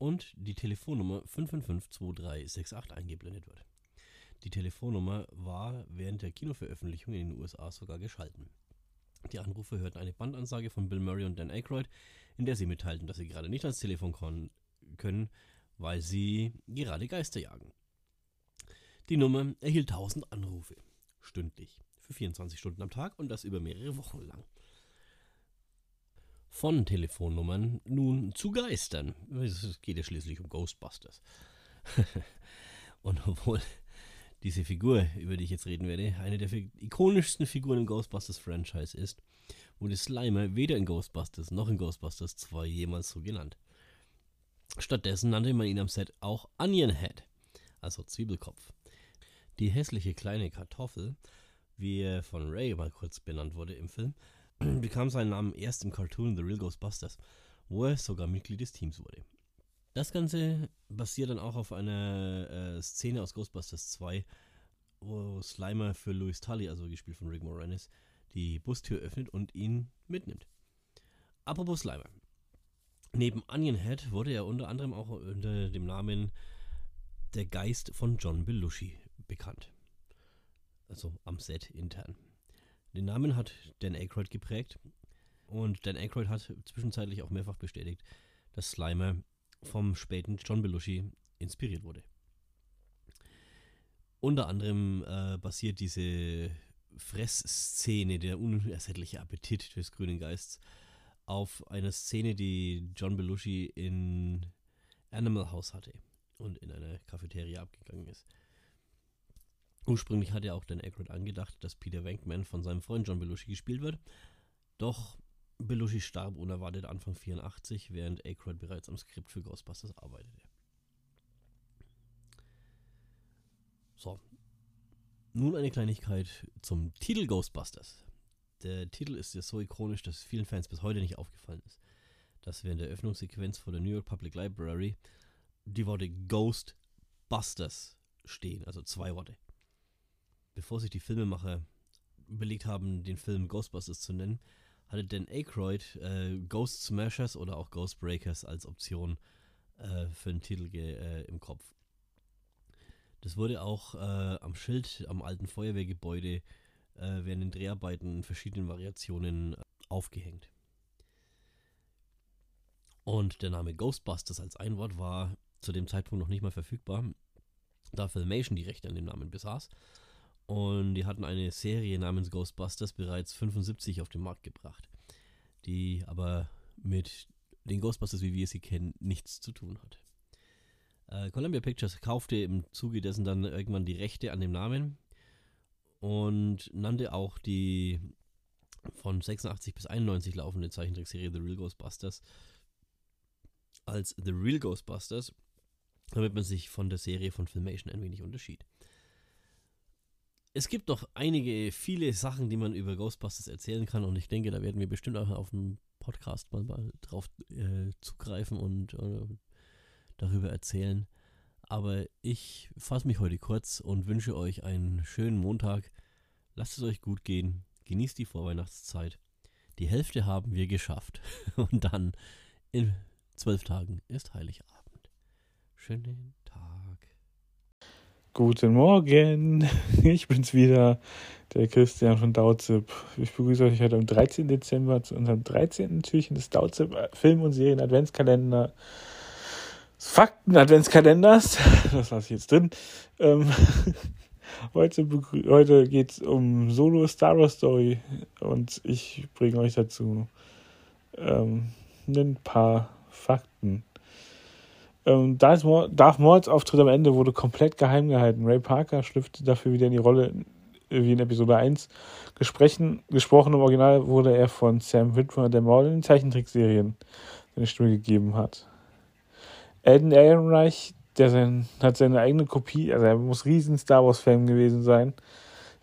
und die Telefonnummer 5552368 eingeblendet wird. Die Telefonnummer war während der Kinoveröffentlichung in den USA sogar geschalten. Die Anrufer hörten eine Bandansage von Bill Murray und Dan Aykroyd, in der sie mitteilten, dass sie gerade nicht ans Telefon können, weil sie gerade Geister jagen. Die Nummer erhielt 1000 Anrufe, stündlich, für 24 Stunden am Tag und das über mehrere Wochen lang. Von Telefonnummern nun zu Geistern. Es geht ja schließlich um Ghostbusters. und obwohl diese Figur, über die ich jetzt reden werde, eine der ikonischsten Figuren im Ghostbusters-Franchise ist, wurde Slimer weder in Ghostbusters noch in Ghostbusters 2 jemals so genannt. Stattdessen nannte man ihn am Set auch Onion Head, also Zwiebelkopf. Die hässliche kleine Kartoffel, wie er von Ray mal kurz benannt wurde im Film, bekam seinen Namen erst im Cartoon The Real Ghostbusters, wo er sogar Mitglied des Teams wurde. Das Ganze basiert dann auch auf einer äh, Szene aus Ghostbusters 2, wo Slimer für Louis Tully, also gespielt von Rick Moranis, die Bustür öffnet und ihn mitnimmt. Apropos Slimer. Neben Onion Head wurde er unter anderem auch unter dem Namen Der Geist von John Belushi bekannt. Also am Set intern. Den Namen hat Dan Aykroyd geprägt und Dan Aykroyd hat zwischenzeitlich auch mehrfach bestätigt, dass Slimer vom späten John Belushi inspiriert wurde. Unter anderem äh, basiert diese Fressszene, der unersättliche Appetit des grünen Geists, auf einer Szene, die John Belushi in Animal House hatte und in einer Cafeteria abgegangen ist. Ursprünglich hatte auch Dan Aykroyd angedacht, dass Peter Venkman von seinem Freund John Belushi gespielt wird, doch Belushi starb unerwartet Anfang 84, während Aykroyd bereits am Skript für Ghostbusters arbeitete. So. Nun eine Kleinigkeit zum Titel Ghostbusters. Der Titel ist ja so ikonisch, dass vielen Fans bis heute nicht aufgefallen ist, dass während der Öffnungssequenz vor der New York Public Library die Worte Ghostbusters stehen, also zwei Worte. Bevor sich die Filmemacher überlegt haben, den Film Ghostbusters zu nennen, hatte Dan Aykroyd äh, Ghost Smashers oder auch Ghost Breakers als Option äh, für den Titel äh, im Kopf. Das wurde auch äh, am Schild am alten Feuerwehrgebäude äh, während den Dreharbeiten in verschiedenen Variationen äh, aufgehängt. Und der Name Ghostbusters als Einwort war zu dem Zeitpunkt noch nicht mal verfügbar, da Filmation die Rechte an dem Namen besaß. Und die hatten eine Serie namens Ghostbusters bereits 75 auf den Markt gebracht, die aber mit den Ghostbusters, wie wir sie kennen, nichts zu tun hat. Äh, Columbia Pictures kaufte im Zuge dessen dann irgendwann die Rechte an dem Namen und nannte auch die von 86 bis 91 laufende Zeichentrickserie The Real Ghostbusters als The Real Ghostbusters, damit man sich von der Serie von Filmation ein wenig unterschied es gibt doch einige, viele Sachen, die man über Ghostbusters erzählen kann und ich denke, da werden wir bestimmt auch auf dem Podcast mal, mal drauf äh, zugreifen und äh, darüber erzählen. Aber ich fasse mich heute kurz und wünsche euch einen schönen Montag. Lasst es euch gut gehen. Genießt die Vorweihnachtszeit. Die Hälfte haben wir geschafft. Und dann in zwölf Tagen ist Heiligabend. Schönen. Guten Morgen, ich bin's wieder, der Christian von Dauzip. Ich begrüße euch heute am 13. Dezember zu unserem 13. Türchen des Dauzip Film- und Serien-Adventskalender. Fakten-Adventskalenders, das lasse ich jetzt drin. Ähm, heute heute geht es um Solo Star Wars Story und ich bringe euch dazu ähm, ein paar Fakten. Ähm, Darth Mauls Auftritt am Ende wurde komplett geheim gehalten. Ray Parker schlüpfte dafür wieder in die Rolle wie in Episode 1. Gesprochen, gesprochen im Original wurde er von Sam Witwer, der Maul in den Zeichentrickserien seine Stimme gegeben hat. Elden Ehrenreich, der sein, hat seine eigene Kopie, also er muss riesen Star Wars-Fan gewesen sein,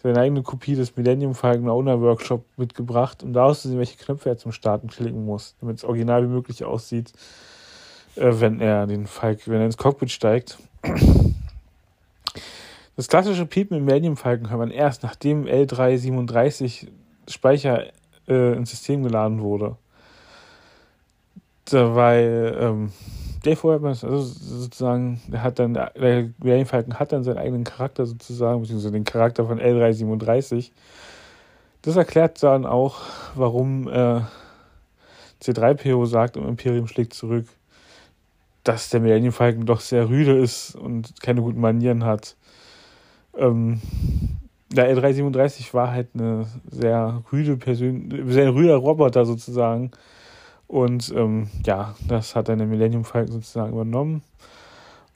seine eigene Kopie des Millennium Falcon Owner Workshop mitgebracht, um daraus zu sehen, welche Knöpfe er zum Starten klicken muss, damit es original wie möglich aussieht äh, wenn er den Falk, wenn er ins Cockpit steigt. Das klassische Piepen im Medium Falken hört man erst, nachdem L337 Speicher äh, ins System geladen wurde. Da, weil ähm, der vorher also sozusagen, der hat dann, der Medium Falken hat dann seinen eigenen Charakter sozusagen, beziehungsweise den Charakter von L337. Das erklärt dann auch, warum äh, C3PO sagt, im Imperium schlägt zurück dass der Millennium Falcon doch sehr rüde ist und keine guten Manieren hat. Ähm, der L337 war halt eine sehr rüde Persön sehr rüder Roboter sozusagen. Und ähm, ja, das hat dann der Millennium Falcon sozusagen übernommen.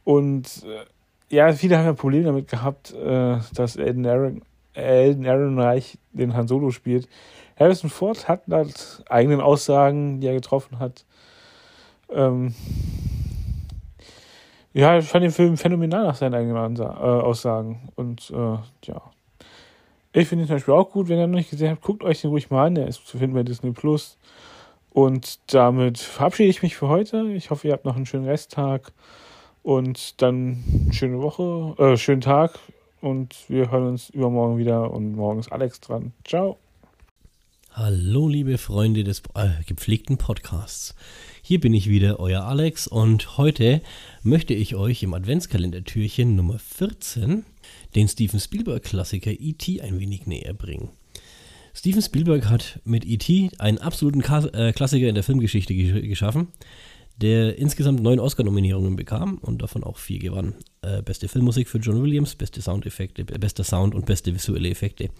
Und äh, ja, viele haben ja Probleme damit gehabt, äh, dass Elden Aaron, Elden Ehrenreich den Han Solo spielt. Harrison Ford hat laut eigenen Aussagen, die er getroffen hat, ähm, ja, ich fand den Film phänomenal nach seinen eigenen Ansa äh, Aussagen. Und äh, ja. Ich finde ihn zum Beispiel auch gut. Wenn ihr noch nicht gesehen habt, guckt euch den ruhig mal an. Der ist zu finden bei Disney Plus. Und damit verabschiede ich mich für heute. Ich hoffe, ihr habt noch einen schönen Resttag. Und dann schöne Woche, äh, schönen Tag. Und wir hören uns übermorgen wieder. Und morgen ist Alex dran. Ciao. Hallo, liebe Freunde des äh, gepflegten Podcasts. Hier bin ich wieder, euer Alex, und heute möchte ich euch im Adventskalendertürchen Nummer 14 den Steven Spielberg-Klassiker E.T. ein wenig näher bringen. Steven Spielberg hat mit E.T. einen absoluten äh, Klassiker in der Filmgeschichte geschaffen, der insgesamt neun Oscar-Nominierungen bekam und davon auch vier gewann. Äh, beste Filmmusik für John Williams, beste Soundeffekte, bester Sound und beste visuelle Effekte.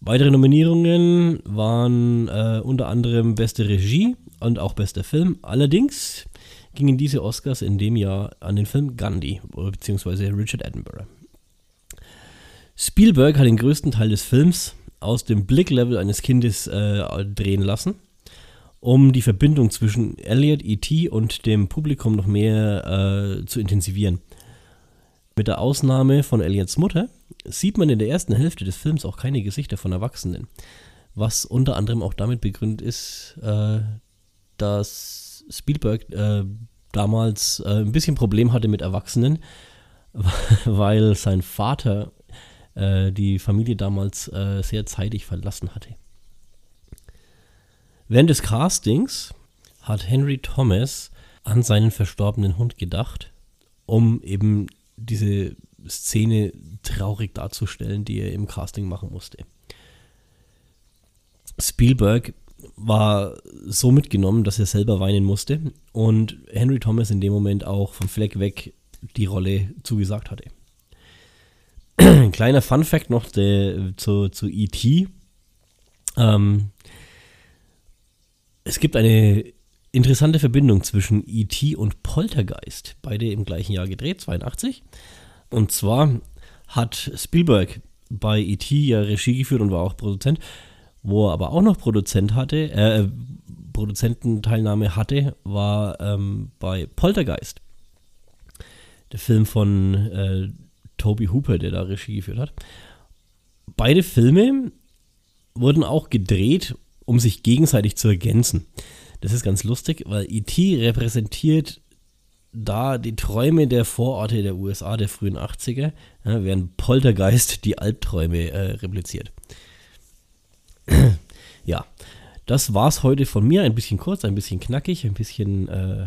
Weitere Nominierungen waren äh, unter anderem beste Regie und auch bester Film. Allerdings gingen diese Oscars in dem Jahr an den Film Gandhi bzw. Richard Attenborough. Spielberg hat den größten Teil des Films aus dem Blicklevel eines Kindes äh, drehen lassen, um die Verbindung zwischen Elliot, E.T. und dem Publikum noch mehr äh, zu intensivieren. Mit der Ausnahme von Elliots Mutter sieht man in der ersten Hälfte des Films auch keine Gesichter von Erwachsenen. Was unter anderem auch damit begründet ist, äh, dass Spielberg äh, damals äh, ein bisschen Problem hatte mit Erwachsenen, weil sein Vater äh, die Familie damals äh, sehr zeitig verlassen hatte. Während des Castings hat Henry Thomas an seinen verstorbenen Hund gedacht, um eben diese Szene traurig darzustellen, die er im Casting machen musste. Spielberg war so mitgenommen, dass er selber weinen musste und Henry Thomas in dem Moment auch vom Fleck weg die Rolle zugesagt hatte. Kleiner Fun Fact noch der, zu, zu E.T. Ähm, es gibt eine interessante Verbindung zwischen E.T. und Poltergeist, beide im gleichen Jahr gedreht, 82. Und zwar hat Spielberg bei E.T. ja Regie geführt und war auch Produzent. Wo er aber auch noch Produzent hatte, äh, Produzententeilnahme hatte, war ähm, bei Poltergeist. Der Film von äh, Toby Hooper, der da Regie geführt hat. Beide Filme wurden auch gedreht, um sich gegenseitig zu ergänzen. Das ist ganz lustig, weil E.T. repräsentiert da die Träume der Vororte der USA der frühen 80er, ja, während Poltergeist die Albträume äh, repliziert. ja, das war's heute von mir. Ein bisschen kurz, ein bisschen knackig, ein bisschen äh,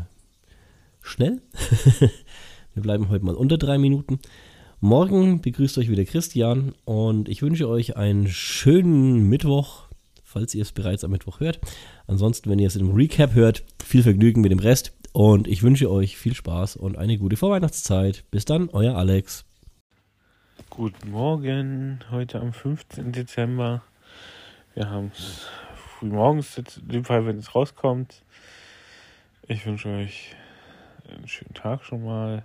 schnell. Wir bleiben heute mal unter drei Minuten. Morgen begrüßt euch wieder Christian und ich wünsche euch einen schönen Mittwoch, falls ihr es bereits am Mittwoch hört. Ansonsten, wenn ihr es im Recap hört, viel Vergnügen mit dem Rest und ich wünsche euch viel Spaß und eine gute Vorweihnachtszeit. Bis dann, euer Alex. Guten Morgen, heute am 15. Dezember. Wir haben es früh morgens, in dem Fall, wenn es rauskommt. Ich wünsche euch einen schönen Tag schon mal,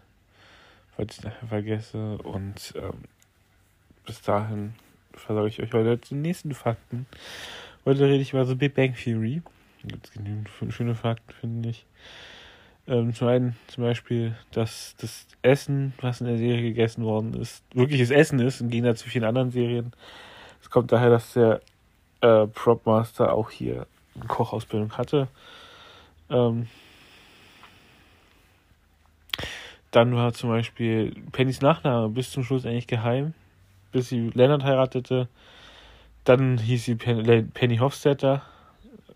falls ich es nachher vergesse. Und ähm, bis dahin versorge ich euch heute zu den nächsten Fakten. Heute rede ich über so Big Bang Theory. Da gibt es genügend schöne Fakten, finde ich. Ähm, zum einen zum Beispiel, dass das Essen, was in der Serie gegessen worden ist, wirkliches Essen ist, im Gegensatz zu vielen anderen Serien. Es kommt daher, dass der äh, Propmaster auch hier eine Kochausbildung hatte. Ähm, dann war zum Beispiel Pennys Nachname bis zum Schluss eigentlich geheim, bis sie Leonard heiratete. Dann hieß sie Penny Hofstetter,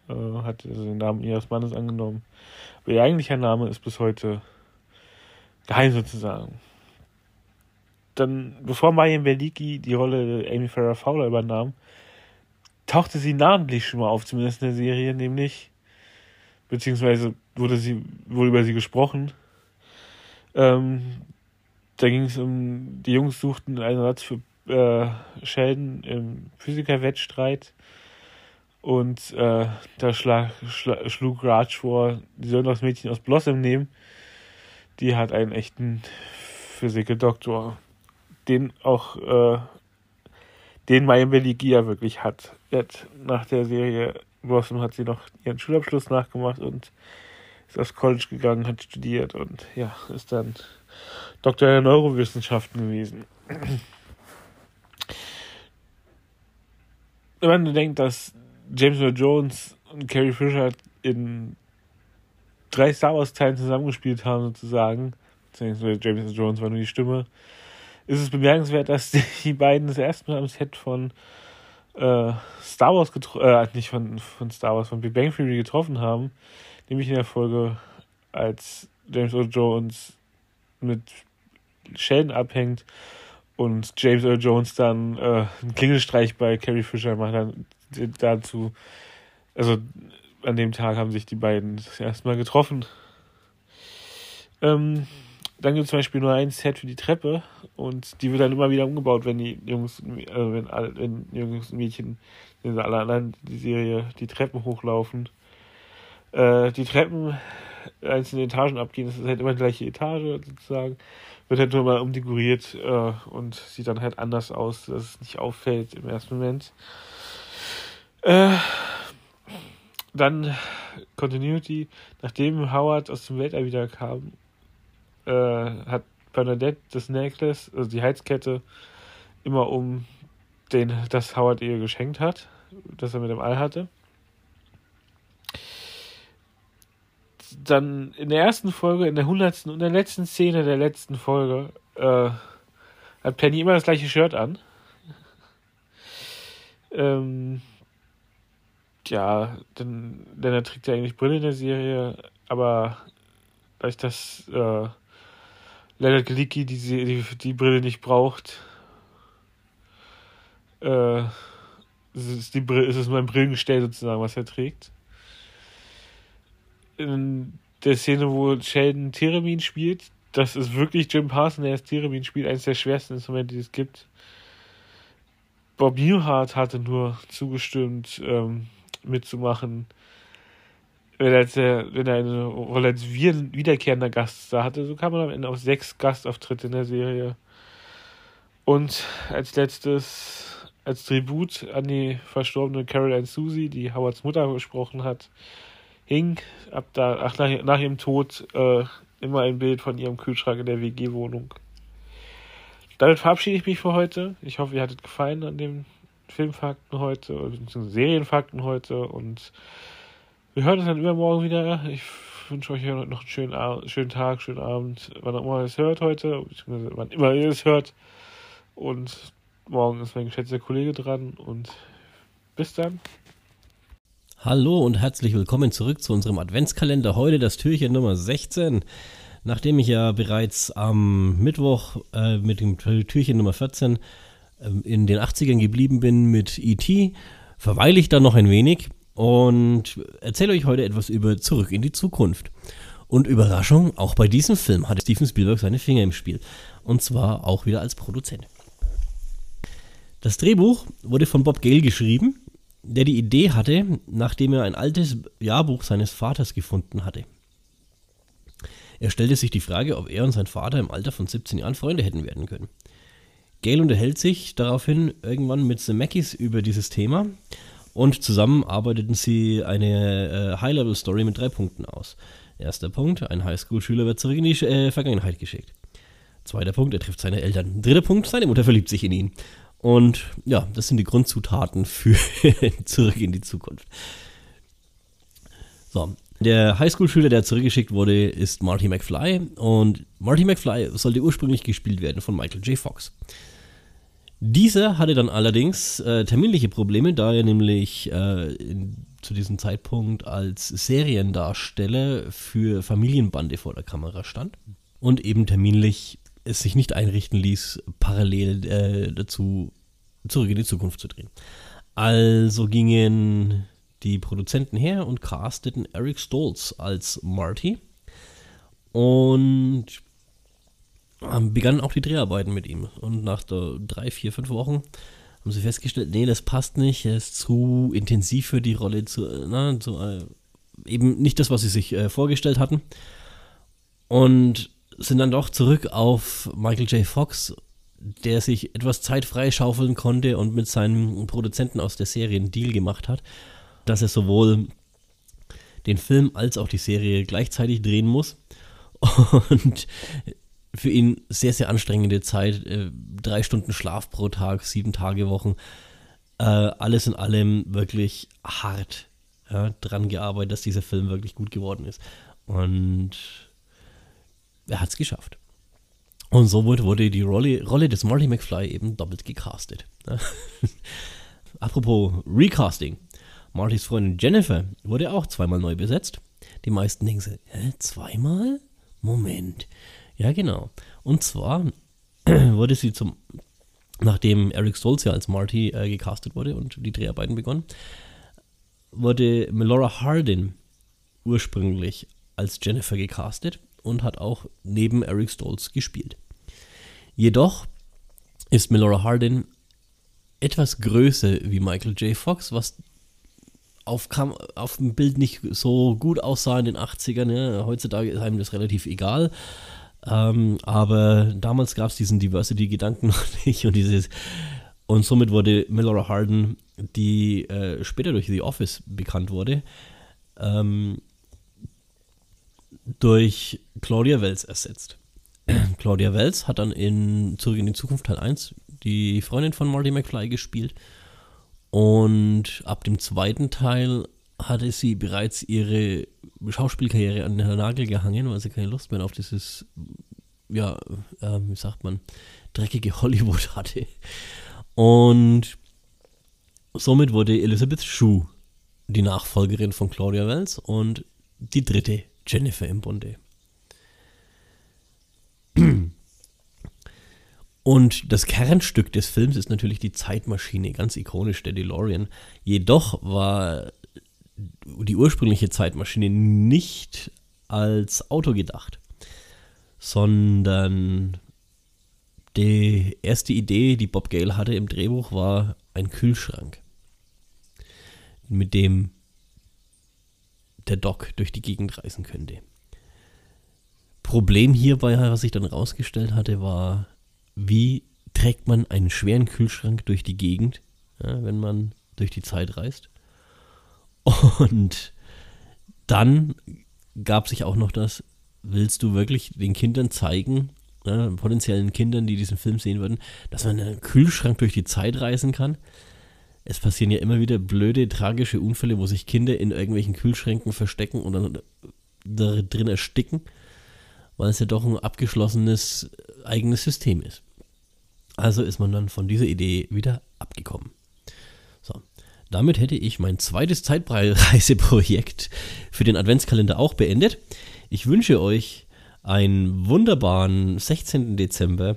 äh, hat also den Namen ihres Mannes angenommen. Aber ihr eigentlicher Name ist bis heute geheim sozusagen. Dann, bevor Marion Berlicki die Rolle Amy Farrah Fowler übernahm, tauchte sie namentlich schon mal auf, zumindest in der Serie, nämlich, beziehungsweise wurde sie, wurde über sie gesprochen. Ähm, da ging es um, die Jungs suchten einen Ersatz für äh, Sheldon im Physiker-Wettstreit und äh, da schlag, schlag, schlug Raj vor, die sollen das Mädchen aus Blossom nehmen. Die hat einen echten Physikerdoktor, den auch äh, den Miami Gia wirklich hat. Jetzt nach der Serie Blossom hat sie noch ihren Schulabschluss nachgemacht und ist aufs College gegangen, hat studiert und ja, ist dann Doktor der Neurowissenschaften gewesen. Wenn man denkt, dass James Earl Jones und Carrie Fisher in drei Star Wars Teilen zusammengespielt haben, sozusagen, James Earl Jones war nur die Stimme, ist es bemerkenswert, dass die beiden das erste Mal am Set von äh, Star Wars getroffen, äh, nicht von, von Star Wars, von Big Bang Theory getroffen haben, nämlich in der Folge, als James Earl Jones mit Sheldon abhängt und James Earl Jones dann äh, einen Klingelstreich bei Carrie Fisher macht, dann dazu, also an dem Tag haben sich die beiden das erste Mal getroffen. Ähm, dann gibt es zum Beispiel nur ein Set für die Treppe und die wird dann immer wieder umgebaut, wenn die Jungs, also wenn, alle, wenn Jungs und Mädchen, wenn alle anderen die Serie die Treppen hochlaufen. Äh, die Treppen einzelne Etagen abgehen, das ist halt immer die gleiche Etage sozusagen, wird halt nur mal umdekoriert äh, und sieht dann halt anders aus, dass es nicht auffällt im ersten Moment. Äh, dann Continuity. Nachdem Howard aus dem Weltall wieder kam, äh, hat Bernadette das Necklace, also die Heizkette, immer um den, das Howard ihr geschenkt hat, das er mit dem All hatte. Dann in der ersten Folge, in der hundertsten und der letzten Szene der letzten Folge, äh, hat Penny immer das gleiche Shirt an. ähm, ja, denn, denn er trägt ja eigentlich Brille in der Serie, aber weil ich das äh, Leonard Galicki die, die, die Brille nicht braucht, äh, ist, die Brille, ist es mein Brillengestell sozusagen, was er trägt. In der Szene, wo Sheldon Theremin spielt, das ist wirklich Jim Parson, der das Theremin spielt, eines der schwersten Instrumente, die es gibt. Bob Newhart hatte nur zugestimmt, ähm, mitzumachen. Wenn er, wenn er eine Rolle als wiederkehrender Gast da hatte, so kam man am Ende auf sechs Gastauftritte in der Serie. Und als letztes, als Tribut an die verstorbene Caroline Susie, die Howards Mutter gesprochen hat, hing ab da, ach, nach, nach ihrem Tod äh, immer ein Bild von ihrem Kühlschrank in der WG-Wohnung. Damit verabschiede ich mich für heute. Ich hoffe, ihr hattet gefallen an dem Filmfakten heute, beziehungsweise Serienfakten heute und wir hören uns dann übermorgen wieder. Ich wünsche euch noch einen schönen, schönen Tag, schönen Abend, wann auch immer ihr es hört heute, wann immer ihr es hört. Und morgen ist mein geschätzter Kollege dran und bis dann. Hallo und herzlich willkommen zurück zu unserem Adventskalender. Heute das Türchen Nummer 16. Nachdem ich ja bereits am Mittwoch äh, mit dem Türchen Nummer 14 äh, in den 80ern geblieben bin mit E.T., verweile ich da noch ein wenig und erzähle euch heute etwas über Zurück in die Zukunft. Und Überraschung, auch bei diesem Film hatte Steven Spielberg seine Finger im Spiel. Und zwar auch wieder als Produzent. Das Drehbuch wurde von Bob Gale geschrieben, der die Idee hatte, nachdem er ein altes Jahrbuch seines Vaters gefunden hatte. Er stellte sich die Frage, ob er und sein Vater im Alter von 17 Jahren Freunde hätten werden können. Gale unterhält sich daraufhin irgendwann mit The Mackies über dieses Thema und zusammen arbeiteten sie eine äh, High-Level-Story mit drei Punkten aus. Erster Punkt, ein Highschool-Schüler wird zurück in die äh, Vergangenheit geschickt. Zweiter Punkt, er trifft seine Eltern. Dritter Punkt, seine Mutter verliebt sich in ihn. Und ja, das sind die Grundzutaten für Zurück in die Zukunft. So, der Highschool-Schüler, der zurückgeschickt wurde, ist Marty McFly. Und Marty McFly sollte ursprünglich gespielt werden von Michael J. Fox. Dieser hatte dann allerdings äh, terminliche Probleme, da er nämlich äh, in, zu diesem Zeitpunkt als Seriendarsteller für Familienbande vor der Kamera stand und eben terminlich es sich nicht einrichten ließ, parallel äh, dazu zurück in die Zukunft zu drehen. Also gingen die Produzenten her und casteten Eric Stoltz als Marty und begannen auch die Dreharbeiten mit ihm. Und nach drei, vier, fünf Wochen haben sie festgestellt, nee, das passt nicht, er ist zu intensiv für die Rolle, zu, na, zu, äh, eben nicht das, was sie sich äh, vorgestellt hatten. Und sind dann doch zurück auf Michael J. Fox, der sich etwas Zeit freischaufeln konnte und mit seinem Produzenten aus der Serie einen Deal gemacht hat dass er sowohl den Film als auch die Serie gleichzeitig drehen muss. Und für ihn sehr, sehr anstrengende Zeit. Äh, drei Stunden Schlaf pro Tag, sieben Tage Wochen. Äh, alles in allem wirklich hart ja, dran gearbeitet, dass dieser Film wirklich gut geworden ist. Und er hat es geschafft. Und so wurde die Rolle, Rolle des Marty McFly eben doppelt gecastet. Apropos Recasting. Martys Freundin Jennifer wurde auch zweimal neu besetzt. Die meisten denken sich, hä, zweimal? Moment. Ja, genau. Und zwar wurde sie zum, nachdem Eric Stolz ja als Marty äh, gecastet wurde und die Dreharbeiten begonnen, wurde Melora Hardin ursprünglich als Jennifer gecastet und hat auch neben Eric Stolz gespielt. Jedoch ist Melora Hardin etwas größer wie Michael J. Fox, was auf, Kam auf dem Bild nicht so gut aussah in den 80ern. Ne? Heutzutage ist einem das relativ egal. Ähm, aber damals gab es diesen Diversity-Gedanken noch nicht und dieses und somit wurde Melora Harden, die äh, später durch The Office bekannt wurde, ähm, durch Claudia Wells ersetzt. Claudia Wells hat dann in Zurück in die Zukunft Teil 1 die Freundin von Marty McFly gespielt und ab dem zweiten Teil hatte sie bereits ihre Schauspielkarriere an den Nagel gehangen, weil sie keine Lust mehr auf dieses, ja, äh, wie sagt man, dreckige Hollywood hatte. Und somit wurde Elizabeth Shue die Nachfolgerin von Claudia Wells und die dritte Jennifer im Bunde. Und das Kernstück des Films ist natürlich die Zeitmaschine, ganz ikonisch der DeLorean. Jedoch war die ursprüngliche Zeitmaschine nicht als Auto gedacht, sondern die erste Idee, die Bob Gale hatte im Drehbuch, war ein Kühlschrank, mit dem der Doc durch die Gegend reisen könnte. Problem hierbei, was sich dann rausgestellt hatte, war wie trägt man einen schweren Kühlschrank durch die Gegend, ja, wenn man durch die Zeit reist. Und dann gab sich auch noch das, willst du wirklich den Kindern zeigen, ja, potenziellen Kindern, die diesen Film sehen würden, dass man einen Kühlschrank durch die Zeit reisen kann? Es passieren ja immer wieder blöde, tragische Unfälle, wo sich Kinder in irgendwelchen Kühlschränken verstecken und dann da drin ersticken, weil es ja doch ein abgeschlossenes eigenes System ist. Also ist man dann von dieser Idee wieder abgekommen. Damit hätte ich mein zweites Zeitreiseprojekt für den Adventskalender auch beendet. Ich wünsche euch einen wunderbaren 16. Dezember.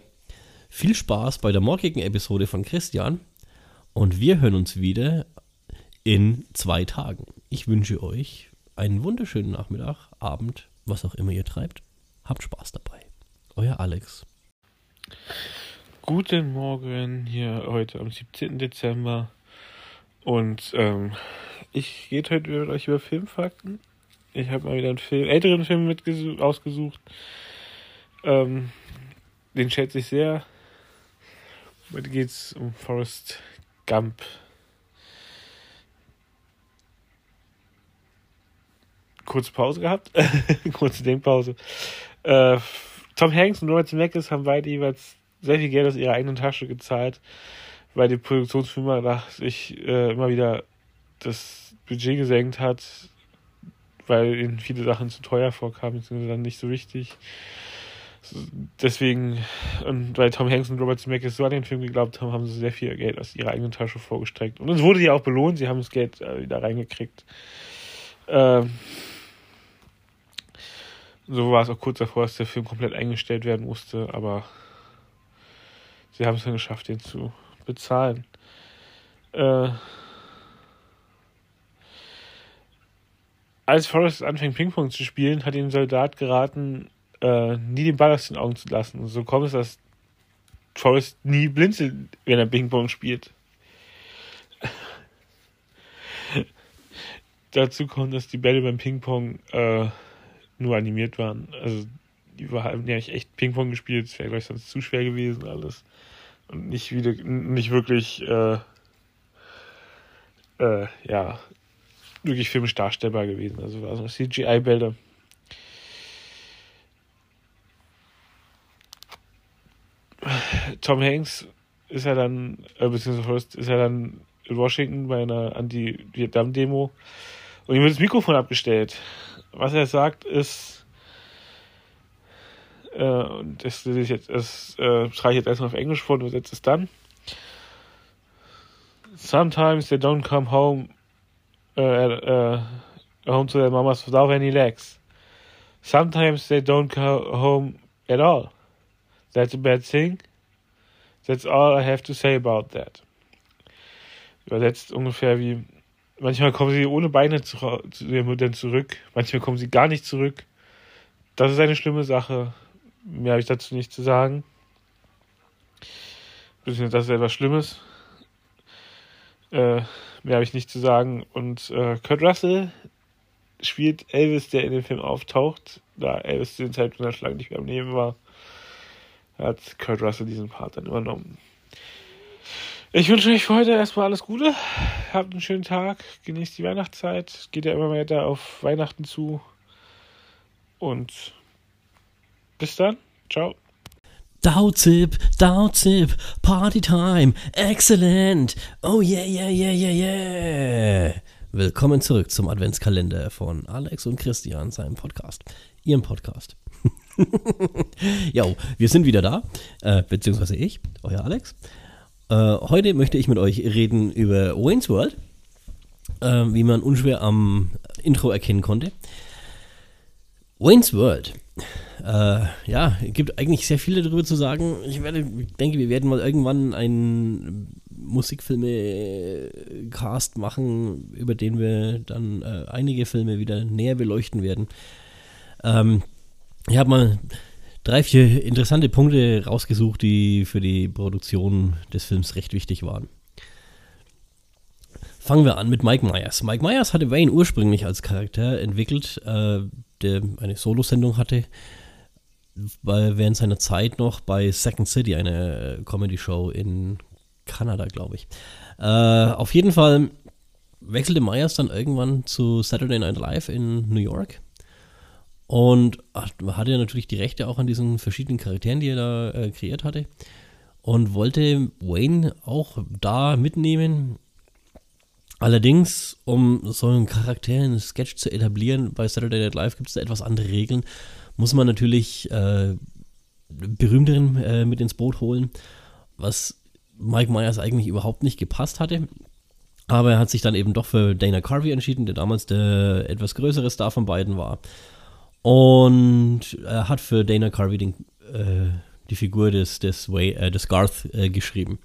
Viel Spaß bei der morgigen Episode von Christian und wir hören uns wieder in zwei Tagen. Ich wünsche euch einen wunderschönen Nachmittag, Abend, was auch immer ihr treibt. Habt Spaß dabei. Euer Alex. Guten Morgen hier heute am 17. Dezember und ähm, ich rede heute mit euch über Filmfakten. Ich habe mal wieder einen Film, älteren Film mit ausgesucht. Ähm, den schätze ich sehr. Heute geht es um Forrest Gump. Kurze Pause gehabt. Kurze Denkpause. Äh, Tom Hanks und Robert Zemeckis haben beide jeweils sehr viel Geld aus ihrer eigenen Tasche gezahlt, weil die Produktionsfirma sich äh, immer wieder das Budget gesenkt hat, weil ihnen viele Sachen zu teuer vorkamen, beziehungsweise dann nicht so wichtig. Deswegen, und weil Tom Hanks und Robert Zemeckis so an den Film geglaubt haben, haben sie sehr viel Geld aus ihrer eigenen Tasche vorgestreckt. Und es wurde ja auch belohnt, sie haben das Geld äh, wieder reingekriegt. Ähm, so war es auch kurz davor, dass der Film komplett eingestellt werden musste, aber sie haben es dann geschafft, den zu bezahlen. Äh, als Forrest anfängt, Ping-Pong zu spielen, hat ihm Soldat geraten, äh, nie den Ball aus den Augen zu lassen. Und so kommt es, dass Forrest nie blinzelt, wenn er Ping-Pong spielt. Dazu kommt, dass die Bälle beim Ping-Pong äh, nur animiert waren. Also die haben ja echt Ping-Pong gespielt, das wäre gleich sonst zu schwer gewesen alles. Nicht wieder nicht wirklich äh, äh, ja wirklich filmisch darstellbar gewesen. Also war so CGI-Bilder. Tom Hanks ist ja dann, äh, beziehungsweise ist ja dann in Washington bei einer Anti-Vietnam-Demo und ihm wird das Mikrofon abgestellt. Was er sagt ist, äh, das, das, jetzt, das äh, schreibe ich jetzt erstmal auf Englisch vor und übersetze es dann. Sometimes they don't come home uh, uh, home to their mamas without any legs. Sometimes they don't go home at all. That's a bad thing. That's all I have to say about that. Übersetzt ungefähr wie, manchmal kommen sie ohne Beine zu, zu ihren Müttern zurück, manchmal kommen sie gar nicht zurück. Das ist eine schlimme Sache. Mehr habe ich dazu nicht zu sagen. Das ist etwas Schlimmes. Äh, mehr habe ich nicht zu sagen. Und äh, Kurt Russell spielt Elvis, der in dem Film auftaucht. Da Elvis zu den Zeitpunkt der Schlange nicht mehr am Leben war, hat Kurt Russell diesen Part dann übernommen. Ich wünsche euch für heute erstmal alles Gute. Habt einen schönen Tag. Genießt die Weihnachtszeit. Geht ja immer weiter auf Weihnachten zu. Und bis dann. Ciao. Dauzip, Dauzip, Party Time, excellent. Oh yeah, yeah, yeah, yeah, yeah. Willkommen zurück zum Adventskalender von Alex und Christian, seinem Podcast. Ihrem Podcast. jo, wir sind wieder da, äh, beziehungsweise ich, euer Alex. Äh, heute möchte ich mit euch reden über Wayne's World, äh, wie man unschwer am Intro erkennen konnte. Wayne's World äh, ja, gibt eigentlich sehr viel darüber zu sagen. Ich werde, denke, wir werden mal irgendwann einen Musikfilme-Cast machen, über den wir dann äh, einige Filme wieder näher beleuchten werden. Ähm, ich habe mal drei, vier interessante Punkte rausgesucht, die für die Produktion des Films recht wichtig waren. Fangen wir an mit Mike Myers. Mike Myers hatte Wayne ursprünglich als Charakter entwickelt, äh, der eine Solosendung hatte während seiner Zeit noch bei Second City, eine äh, Comedy-Show in Kanada, glaube ich. Äh, auf jeden Fall wechselte Myers dann irgendwann zu Saturday Night Live in New York und hatte natürlich die Rechte auch an diesen verschiedenen Charakteren, die er da äh, kreiert hatte und wollte Wayne auch da mitnehmen. Allerdings, um so einen Charakter, einen Sketch zu etablieren, bei Saturday Night Live gibt es da etwas andere Regeln muss man natürlich äh, Berühmteren äh, mit ins Boot holen, was Mike Myers eigentlich überhaupt nicht gepasst hatte. Aber er hat sich dann eben doch für Dana Carvey entschieden, der damals der etwas größere Star von beiden war. Und er hat für Dana Carvey den, äh, die Figur des, des, Way, äh, des Garth äh, geschrieben.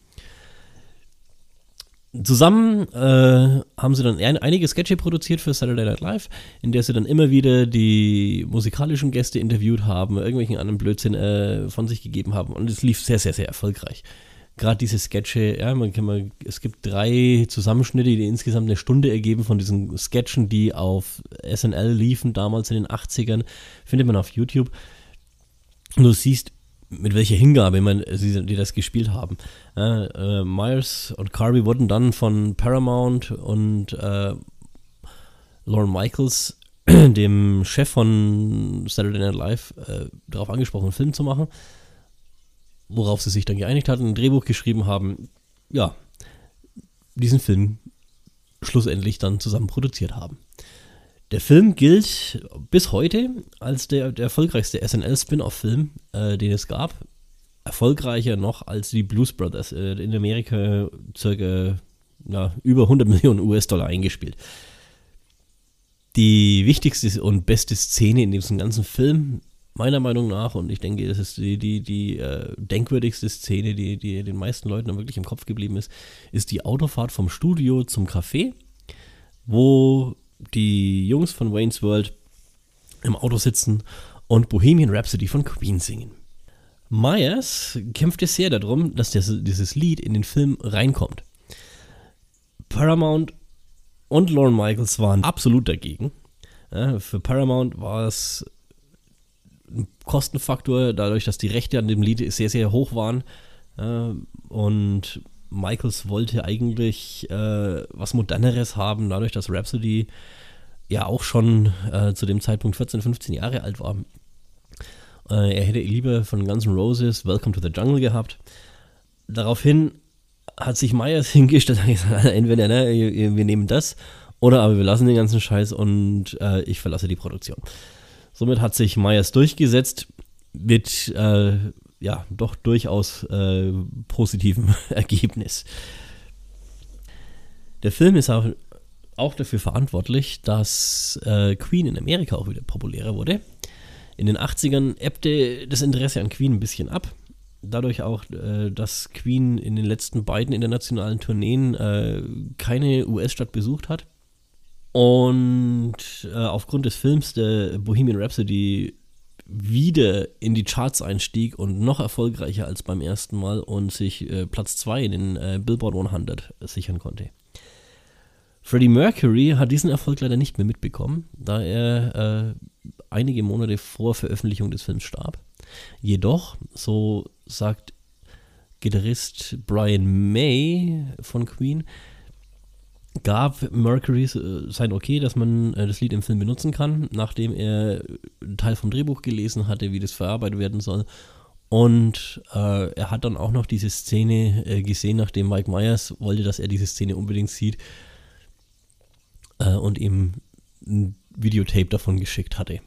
Zusammen äh, haben sie dann einige Sketche produziert für Saturday Night Live, in der sie dann immer wieder die musikalischen Gäste interviewt haben, irgendwelchen anderen Blödsinn äh, von sich gegeben haben. Und es lief sehr, sehr, sehr erfolgreich. Gerade diese Sketche, ja, man kann mal, es gibt drei Zusammenschnitte, die insgesamt eine Stunde ergeben von diesen Sketchen, die auf SNL liefen, damals in den 80ern, findet man auf YouTube. Und du siehst, mit welcher Hingabe man, sie, die das gespielt haben. Äh, äh, Myers und Carvey wurden dann von Paramount und äh, Lauren Michaels, dem Chef von Saturday Night Live, äh, darauf angesprochen, einen Film zu machen, worauf sie sich dann geeinigt hatten, ein Drehbuch geschrieben haben, ja, diesen Film schlussendlich dann zusammen produziert haben. Der Film gilt bis heute als der, der erfolgreichste SNL-Spin-off-Film, äh, den es gab. Erfolgreicher noch als die Blues Brothers. Äh, in Amerika circa ja, über 100 Millionen US-Dollar eingespielt. Die wichtigste und beste Szene in diesem ganzen Film, meiner Meinung nach, und ich denke, das ist die, die, die äh, denkwürdigste Szene, die, die den meisten Leuten wirklich im Kopf geblieben ist, ist die Autofahrt vom Studio zum Café, wo die Jungs von Wayne's World im Auto sitzen und Bohemian Rhapsody von Queen singen. Myers kämpfte sehr darum, dass das, dieses Lied in den Film reinkommt. Paramount und Lorne Michaels waren absolut dagegen. Ja, für Paramount war es ein Kostenfaktor, dadurch, dass die Rechte an dem Lied sehr, sehr hoch waren. Ja, und Michaels wollte eigentlich äh, was Moderneres haben, dadurch, dass Rhapsody ja auch schon äh, zu dem Zeitpunkt 14, 15 Jahre alt war. Äh, er hätte lieber von Guns N' Roses Welcome to the Jungle gehabt. Daraufhin hat sich Myers hingestellt und gesagt, entweder ne, wir nehmen das oder aber wir lassen den ganzen Scheiß und äh, ich verlasse die Produktion. Somit hat sich Myers durchgesetzt mit äh, ja, doch durchaus äh, positiven Ergebnis. Der Film ist auch, auch dafür verantwortlich, dass äh, Queen in Amerika auch wieder populärer wurde. In den 80ern ebbte das Interesse an Queen ein bisschen ab. Dadurch auch, äh, dass Queen in den letzten beiden internationalen Tourneen äh, keine US-Stadt besucht hat. Und äh, aufgrund des Films der Bohemian Rhapsody wieder in die Charts einstieg und noch erfolgreicher als beim ersten Mal und sich äh, Platz 2 in den äh, Billboard 100 sichern konnte. Freddie Mercury hat diesen Erfolg leider nicht mehr mitbekommen, da er äh, einige Monate vor Veröffentlichung des Films starb. Jedoch, so sagt Gitarrist Brian May von Queen, gab Mercury äh, sein Okay, dass man äh, das Lied im Film benutzen kann, nachdem er einen Teil vom Drehbuch gelesen hatte, wie das verarbeitet werden soll. Und äh, er hat dann auch noch diese Szene äh, gesehen, nachdem Mike Myers wollte, dass er diese Szene unbedingt sieht und ihm ein Videotape davon geschickt hatte.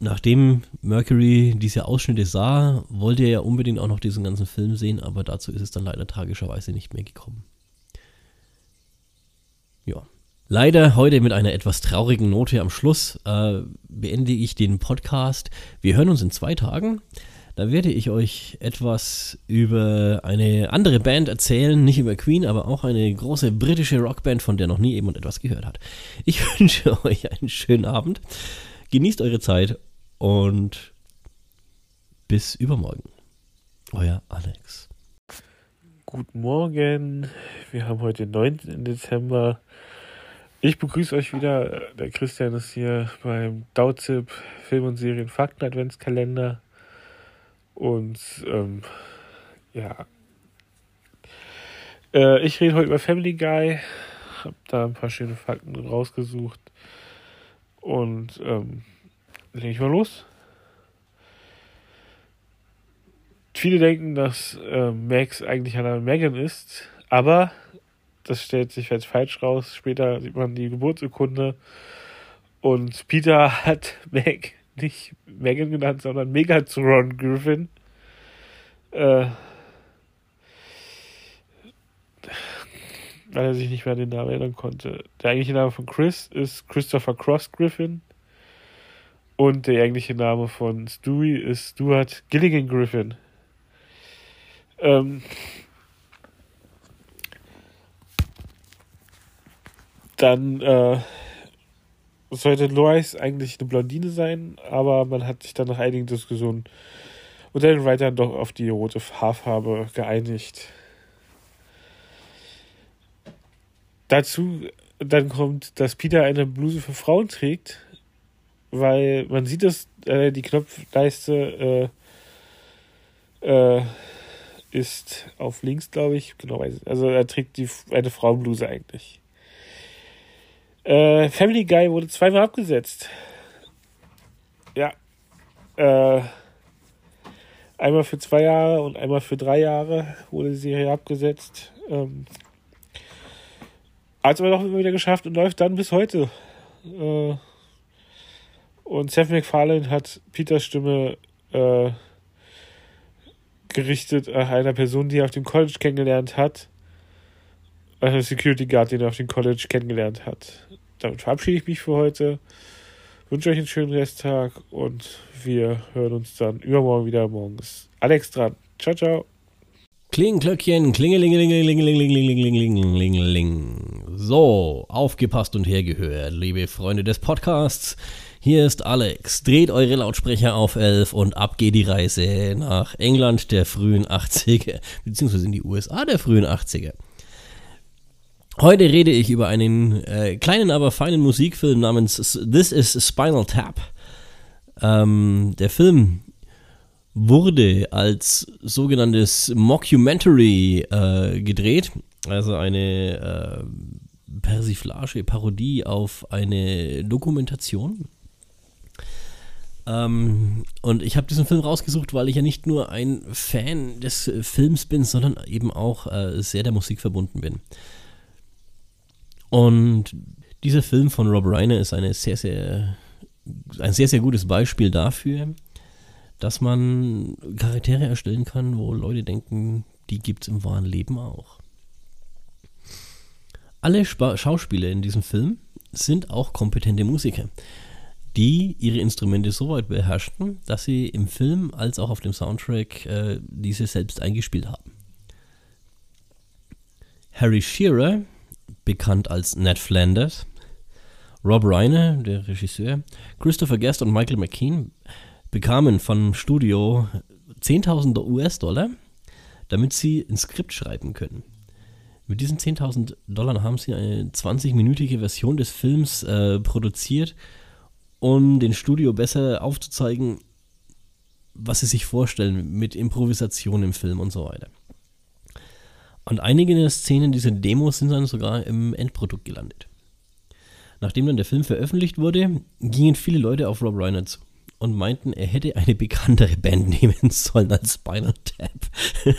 Nachdem Mercury diese Ausschnitte sah, wollte er ja unbedingt auch noch diesen ganzen Film sehen, aber dazu ist es dann leider tragischerweise nicht mehr gekommen. Ja. Leider heute mit einer etwas traurigen Note am Schluss äh, beende ich den Podcast. Wir hören uns in zwei Tagen. Da werde ich euch etwas über eine andere Band erzählen, nicht über Queen, aber auch eine große britische Rockband, von der noch nie jemand etwas gehört hat. Ich wünsche euch einen schönen Abend. Genießt eure Zeit und bis übermorgen. Euer Alex. Guten Morgen. Wir haben heute den 9. Dezember. Ich begrüße euch wieder. Der Christian ist hier beim Dauzip Film und Serien Fakten Adventskalender. Und ähm, ja. Äh, ich rede heute über Family Guy. Hab da ein paar schöne Fakten rausgesucht. Und ähm, lege ich mal los. Viele denken, dass äh, Max eigentlich eine Megan ist, aber das stellt sich als falsch raus. Später sieht man die Geburtsurkunde und Peter hat Meg nicht Megan genannt, sondern Megatron Griffin. Äh, weil er sich nicht mehr an den Namen erinnern konnte. Der eigentliche Name von Chris ist Christopher Cross Griffin. Und der eigentliche Name von Stewie ist Stuart Gilligan Griffin. Ähm, dann äh, sollte Lois eigentlich eine Blondine sein, aber man hat sich dann nach einigen Diskussionen unter den Writern doch auf die rote Haarfarbe geeinigt. Dazu dann kommt, dass Peter eine Bluse für Frauen trägt, weil man sieht es, äh, die Knopfleiste äh, äh, ist auf links, glaube ich. Genau, also er trägt die, eine Frauenbluse eigentlich. Äh, Family Guy wurde zweimal abgesetzt. Ja. Äh, einmal für zwei Jahre und einmal für drei Jahre wurde die Serie abgesetzt. Ähm, hat es aber doch immer wieder geschafft und läuft dann bis heute. Äh, und Seth MacFarlane hat Peters Stimme äh, gerichtet nach einer Person, die er auf dem College kennengelernt hat. Einer Security Guard, den er auf dem College kennengelernt hat. Damit verabschiede ich mich für heute. Wünsche euch einen schönen Resttag und wir hören uns dann übermorgen wieder. Morgens. Alex dran. Ciao, ciao. Klingenglöckchen, klingelingelingelingelingelingelingeling. So, aufgepasst und hergehört, liebe Freunde des Podcasts. Hier ist Alex. Dreht eure Lautsprecher auf 11 und ab geht die Reise nach England der frühen 80er, beziehungsweise in die USA der frühen 80er. Heute rede ich über einen äh, kleinen, aber feinen Musikfilm namens This is Spinal Tap. Ähm, der Film wurde als sogenanntes Mockumentary äh, gedreht, also eine äh, Persiflage, Parodie auf eine Dokumentation. Ähm, und ich habe diesen Film rausgesucht, weil ich ja nicht nur ein Fan des Films bin, sondern eben auch äh, sehr der Musik verbunden bin. Und dieser Film von Rob Reiner ist eine sehr, sehr, ein sehr, sehr gutes Beispiel dafür, dass man Charaktere erstellen kann, wo Leute denken, die gibt es im wahren Leben auch. Alle Sp Schauspieler in diesem Film sind auch kompetente Musiker, die ihre Instrumente so weit beherrschten, dass sie im Film als auch auf dem Soundtrack äh, diese selbst eingespielt haben. Harry Shearer, bekannt als Ned Flanders, Rob Reiner, der Regisseur, Christopher Guest und Michael McKean bekamen vom Studio 10.000 US-Dollar, damit sie ein Skript schreiben können. Mit diesen 10.000 Dollar haben sie eine 20-minütige Version des Films äh, produziert, um den Studio besser aufzuzeigen, was sie sich vorstellen mit Improvisation im Film und so weiter. Und einige der Szenen dieser Demos sind dann sogar im Endprodukt gelandet. Nachdem dann der Film veröffentlicht wurde, gingen viele Leute auf Rob Reiner zu und meinten, er hätte eine bekanntere Band nehmen sollen als Spinal Tap.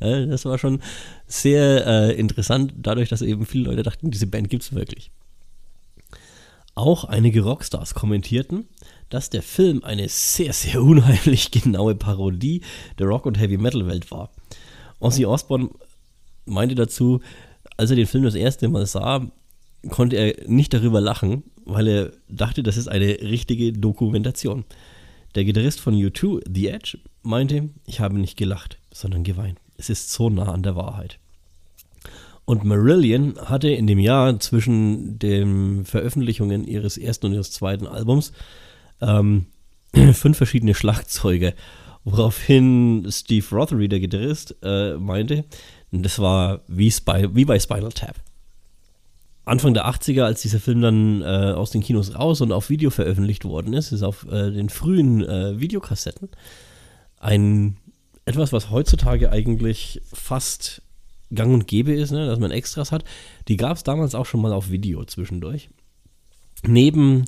das war schon sehr äh, interessant, dadurch, dass eben viele Leute dachten, diese Band gibt es wirklich. Auch einige Rockstars kommentierten, dass der Film eine sehr, sehr unheimlich genaue Parodie der Rock- und Heavy-Metal-Welt war. Ozzy Osbourne meinte dazu, als er den Film das erste Mal sah, konnte er nicht darüber lachen, weil er dachte, das ist eine richtige Dokumentation. Der Gitarrist von U2, The Edge, meinte, ich habe nicht gelacht, sondern geweint. Es ist so nah an der Wahrheit. Und Marillion hatte in dem Jahr zwischen den Veröffentlichungen ihres ersten und ihres zweiten Albums ähm, fünf verschiedene Schlagzeuge, woraufhin Steve Rothery, der Gitarrist, äh, meinte, das war wie, Spy wie bei Spinal Tap. Anfang der 80er, als dieser Film dann äh, aus den Kinos raus und auf Video veröffentlicht worden ist, ist auf äh, den frühen äh, Videokassetten ein etwas, was heutzutage eigentlich fast gang und gäbe ist, ne, dass man Extras hat. Die gab es damals auch schon mal auf Video zwischendurch. Neben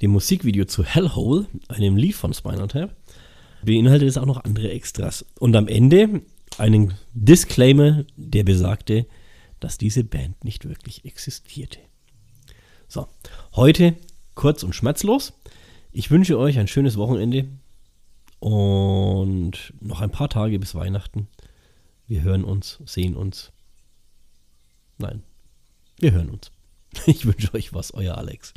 dem Musikvideo zu Hellhole, einem Lied von Spinal Tap, beinhaltet es auch noch andere Extras. Und am Ende einen Disclaimer, der besagte, dass diese Band nicht wirklich existierte. So, heute kurz und schmerzlos. Ich wünsche euch ein schönes Wochenende und noch ein paar Tage bis Weihnachten. Wir hören uns, sehen uns. Nein, wir hören uns. Ich wünsche euch was, euer Alex.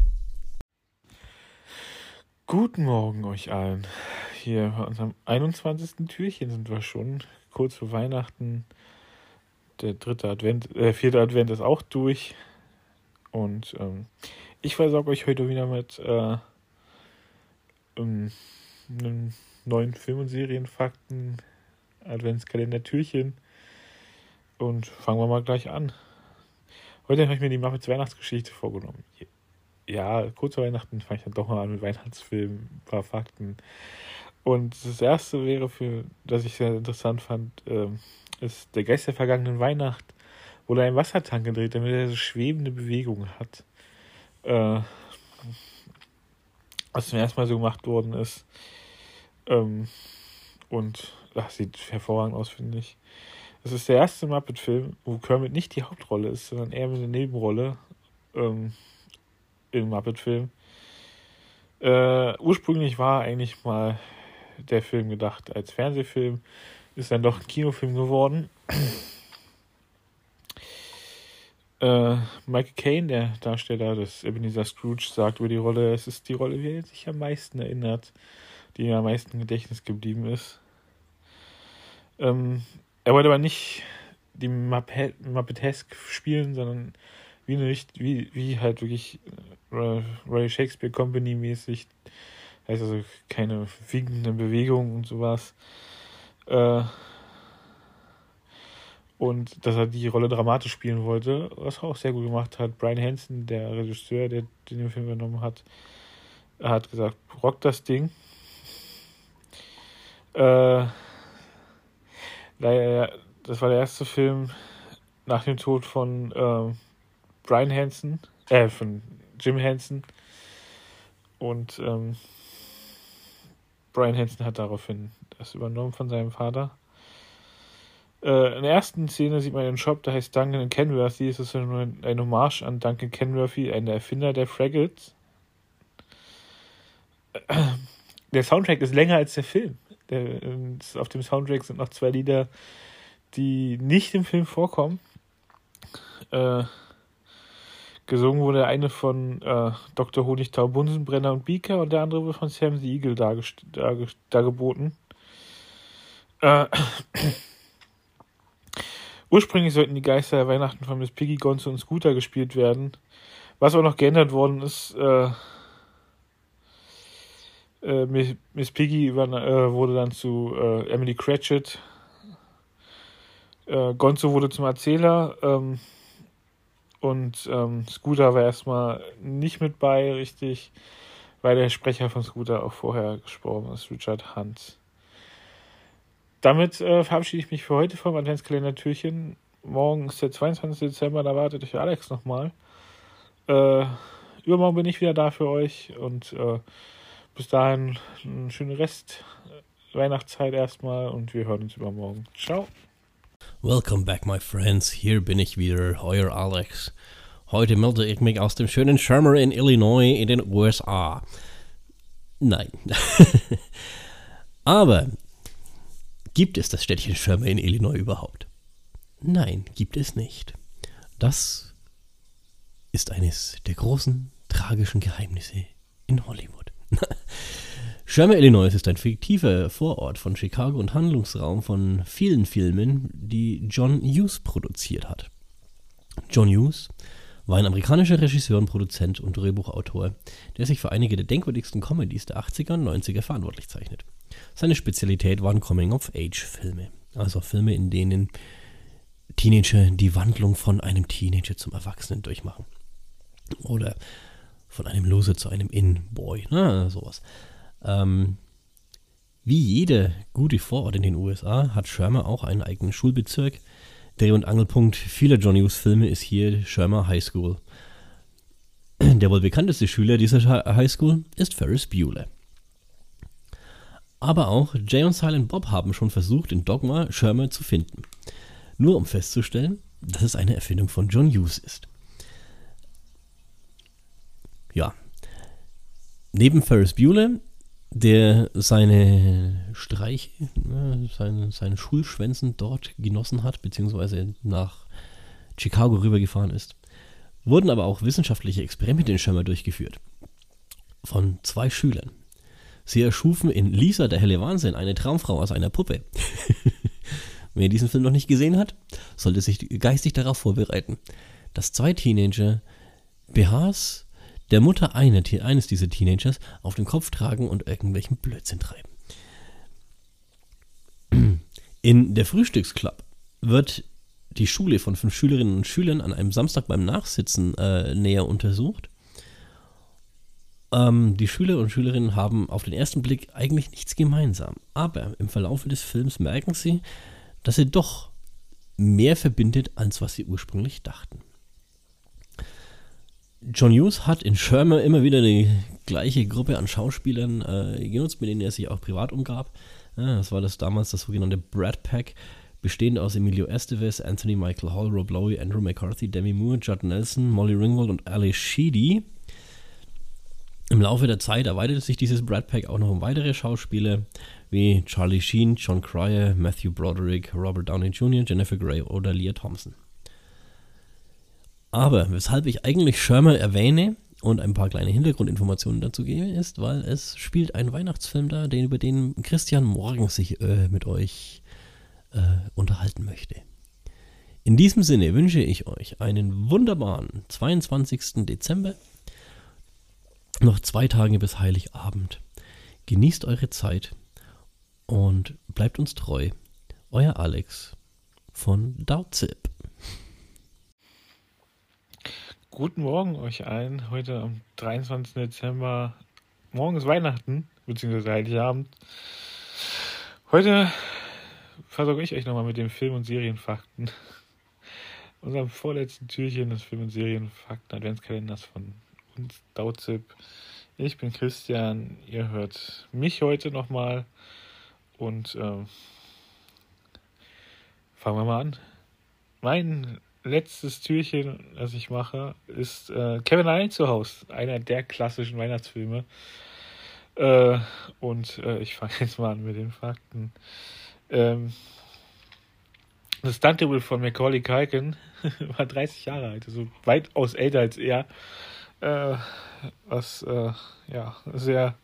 Guten Morgen euch allen. Hier bei unserem 21. Türchen sind wir schon. Kurz vor Weihnachten. Der dritte Advent, äh, vierte Advent ist auch durch. Und ähm, ich versorge euch heute wieder mit äh, ähm, einem neuen Film- und Serienfakten, Adventskalender Türchen. Und fangen wir mal gleich an. Heute habe ich mir die Muppets Weihnachtsgeschichte vorgenommen. Ja, kurz vor Weihnachten fange ich dann doch mal an mit Weihnachtsfilmen, ein paar Fakten. Und das erste wäre, für das ich sehr interessant fand, äh, ist der Geist der vergangenen Weihnacht, wo er einen Wassertank gedreht, damit er so schwebende Bewegungen hat. Äh, was zum ersten Mal so gemacht worden ist. Ähm, und das sieht hervorragend aus, finde ich. Das ist der erste Muppet-Film, wo Kermit nicht die Hauptrolle ist, sondern eher eine Nebenrolle ähm, im Muppet-Film. Äh, ursprünglich war eigentlich mal der Film gedacht als Fernsehfilm, ist dann doch ein Kinofilm geworden. äh, Michael Caine, der Darsteller des Ebenezer Scrooge, sagt über die Rolle, es ist die Rolle, wie er sich am meisten erinnert, die ihm am meisten Gedächtnis geblieben ist. Ähm, er wollte aber nicht die Muppet Muppetesk spielen, sondern wie, eine, wie, wie halt wirklich äh, Royal Shakespeare Company mäßig. Heißt also keine wiegenden Bewegungen und sowas. Äh, und dass er die Rolle dramatisch spielen wollte, was er auch sehr gut gemacht hat. Brian Hansen, der Regisseur, der den Film übernommen hat, hat gesagt, rock das Ding. Äh, das war der erste Film nach dem Tod von äh, Brian Hansen, äh, von Jim Hansen. Und ähm, Brian Hansen hat daraufhin das übernommen von seinem Vater. Äh, in der ersten Szene sieht man einen Shop, der heißt Duncan Kenworthy. Es ist ein, ein Hommage an Duncan Kenworthy, einen Erfinder der Fraggles. Der Soundtrack ist länger als der Film. Der, auf dem Soundtrack sind noch zwei Lieder, die nicht im Film vorkommen. Äh, gesungen wurde der eine von äh, Dr. Honigtau, Bunsenbrenner und Beaker und der andere wurde von Sam the Eagle dargeboten. Äh, ursprünglich sollten die Geister der Weihnachten von Miss Piggy, Gonzo und Scooter gespielt werden. Was auch noch geändert worden ist, äh, äh, Miss, Piggy über, äh, wurde dann zu äh, Emily Cratchit. Äh, Gonzo wurde zum Erzähler. Ähm, und ähm, Scooter war erstmal nicht mit bei, richtig, weil der Sprecher von Scooter auch vorher gesprochen ist, Richard Hunt. Damit äh, verabschiede ich mich für heute vom Adventskalender-Türchen. Morgen ist der 22. Dezember, da wartet euch Alex nochmal. Äh, übermorgen bin ich wieder da für euch und äh, bis dahin eine schöne Rest Weihnachtszeit erstmal und wir hören uns übermorgen. Ciao. Welcome back, my friends. Hier bin ich wieder, euer Alex. Heute melde ich mich aus dem schönen Shermer in Illinois in den USA. Nein. Aber gibt es das Städtchen Shermer in Illinois überhaupt? Nein, gibt es nicht. Das ist eines der großen, tragischen Geheimnisse in Hollywood. Sherman, Illinois ist ein fiktiver Vorort von Chicago und Handlungsraum von vielen Filmen, die John Hughes produziert hat. John Hughes war ein amerikanischer Regisseur und Produzent und Drehbuchautor, der sich für einige der denkwürdigsten Comedies der 80er und 90er verantwortlich zeichnet. Seine Spezialität waren Coming-of-Age-Filme, also Filme, in denen Teenager die Wandlung von einem Teenager zum Erwachsenen durchmachen. Oder von einem Loser zu einem In-Boy, ne, sowas. Ähm, wie jede gute Vorort in den USA hat Shermer auch einen eigenen Schulbezirk. Dreh- und Angelpunkt vieler John Hughes-Filme ist hier Shermer High School. Der wohl bekannteste Schüler dieser High School ist Ferris Bueller. Aber auch Jay und Silent Bob haben schon versucht, in Dogma Shermer zu finden. Nur um festzustellen, dass es eine Erfindung von John Hughes ist. Ja. Neben Ferris Bueller der seine Streiche, ne, seine, seine Schulschwänzen dort genossen hat, beziehungsweise nach Chicago rübergefahren ist, wurden aber auch wissenschaftliche Experimente in Schirmer durchgeführt. Von zwei Schülern. Sie erschufen in Lisa, der helle Wahnsinn, eine Traumfrau aus einer Puppe. Wer diesen Film noch nicht gesehen hat, sollte sich geistig darauf vorbereiten, dass zwei Teenager BHs der Mutter eine, eines dieser Teenagers auf dem Kopf tragen und irgendwelchen Blödsinn treiben. In der Frühstücksclub wird die Schule von fünf Schülerinnen und Schülern an einem Samstag beim Nachsitzen äh, näher untersucht. Ähm, die Schüler und Schülerinnen haben auf den ersten Blick eigentlich nichts gemeinsam, aber im Verlauf des Films merken sie, dass sie doch mehr verbindet, als was sie ursprünglich dachten. John Hughes hat in Shermer immer wieder die gleiche Gruppe an Schauspielern äh, genutzt, mit denen er sich auch privat umgab. Ja, das war das damals das sogenannte Brad Pack, bestehend aus Emilio Estevez, Anthony Michael Hall, Rob Lowe, Andrew McCarthy, Demi Moore, Judd Nelson, Molly Ringwald und Ali Sheedy. Im Laufe der Zeit erweiterte sich dieses Brad Pack auch noch um weitere Schauspieler wie Charlie Sheen, John Cryer, Matthew Broderick, Robert Downey Jr., Jennifer Grey oder Leah Thompson. Aber weshalb ich eigentlich Shermer erwähne und ein paar kleine Hintergrundinformationen dazu gebe, ist, weil es spielt ein Weihnachtsfilm da, den, über den Christian morgen sich äh, mit euch äh, unterhalten möchte. In diesem Sinne wünsche ich euch einen wunderbaren 22. Dezember. Noch zwei Tage bis Heiligabend. Genießt eure Zeit und bleibt uns treu. Euer Alex von Dauzip. Guten Morgen euch allen. Heute am 23. Dezember. Morgen ist Weihnachten, beziehungsweise Heiligabend. Heute versorge ich euch nochmal mit den Film- und Serienfakten. Unserem vorletzten Türchen des Film- und Serienfakten Adventskalenders von uns, Dauzip. Ich bin Christian. Ihr hört mich heute nochmal. Und ähm, fangen wir mal an. Mein letztes Türchen, das ich mache, ist äh, Kevin allein zu Hause, einer der klassischen Weihnachtsfilme. Äh, und äh, ich fange jetzt mal an mit den Fakten. Ähm, das Stuntable von Macaulay Culkin war 30 Jahre alt, also weitaus älter als er. Äh, was äh, ja sehr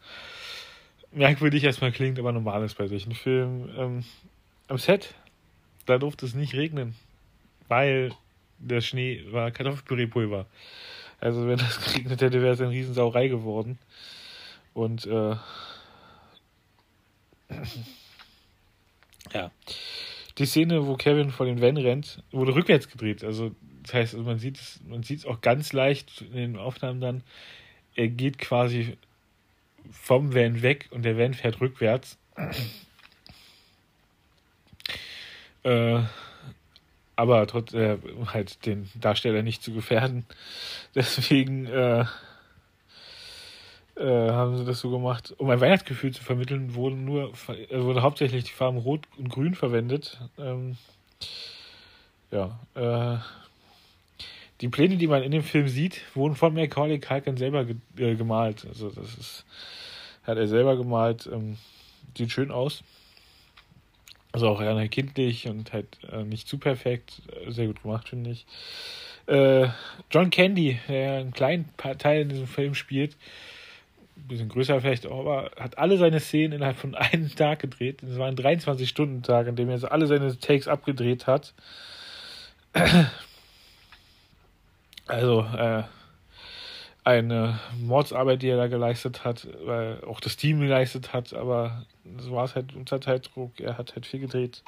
merkwürdig erstmal klingt, aber normal ist bei solchen Filmen. Ähm, am Set, da durfte es nicht regnen, weil der Schnee war Kartoffelpüree-Pulver. Also wenn das geregnet hätte, wäre es eine Riesensauerei geworden. Und äh, ja. Die Szene, wo Kevin vor den Van rennt, wurde rückwärts gedreht. Also das heißt, man sieht es, man sieht es auch ganz leicht in den Aufnahmen dann. Er geht quasi vom Van weg und der Van fährt rückwärts. äh, aber trotz äh, halt den Darsteller nicht zu gefährden. Deswegen äh, äh, haben sie das so gemacht. Um ein Weihnachtsgefühl zu vermitteln, wurden nur äh, wurde hauptsächlich die Farben Rot und Grün verwendet. Ähm, ja, äh, die Pläne, die man in dem Film sieht, wurden von Macaulay Culkin selber ge äh, gemalt. Also das ist hat er selber gemalt. Ähm, sieht schön aus. Also auch eher kindlich und halt äh, nicht zu perfekt. Sehr gut gemacht, finde ich. Äh, John Candy, der einen kleinen Teil in diesem Film spielt, ein bisschen größer vielleicht, aber hat alle seine Szenen innerhalb von einem Tag gedreht. Es war ein 23-Stunden-Tag, in dem er alle seine Takes abgedreht hat. Also, äh, eine Mordsarbeit, die er da geleistet hat, weil auch das Team geleistet hat, aber so war es halt unter Zeitdruck. Er hat halt viel gedreht.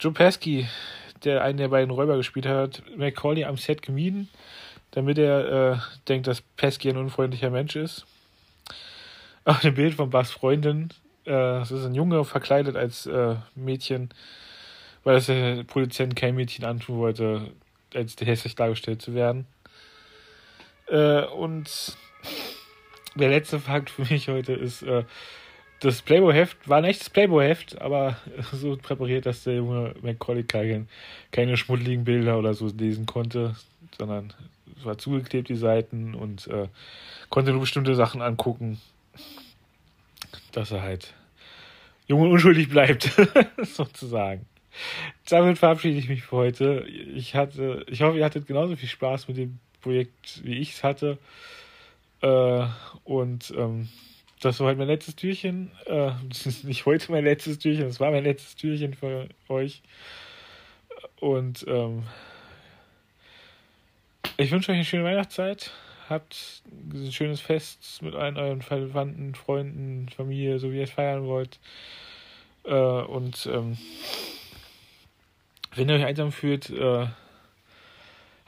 Joe Pesky, der einen der beiden Räuber gespielt hat, Macaulay am Set gemieden, damit er äh, denkt, dass Pesky ein unfreundlicher Mensch ist. Auf dem Bild von Bas Freundin, äh, ist ein Junge verkleidet als äh, Mädchen, weil das der Produzent kein Mädchen antun wollte, als hässlich dargestellt zu werden. Äh, und der letzte Fakt für mich heute ist, äh, das Playboy-Heft war ein echtes Playboy-Heft, aber so präpariert, dass der junge Macaulay Culkin keine schmuddeligen Bilder oder so lesen konnte, sondern es war zugeklebt, die Seiten, und äh, konnte nur bestimmte Sachen angucken, dass er halt jung und unschuldig bleibt, sozusagen. Damit verabschiede ich mich für heute. Ich hatte, ich hoffe, ihr hattet genauso viel Spaß mit dem Projekt, wie ich es hatte. Äh, und ähm, das war halt mein letztes Türchen. Äh, das ist nicht heute mein letztes Türchen, das war mein letztes Türchen für euch. Und ähm, ich wünsche euch eine schöne Weihnachtszeit. Habt ein schönes Fest mit allen euren Verwandten, Freunden, Familie, so wie ihr es feiern wollt. Äh, und ähm, wenn ihr euch einsam fühlt, äh,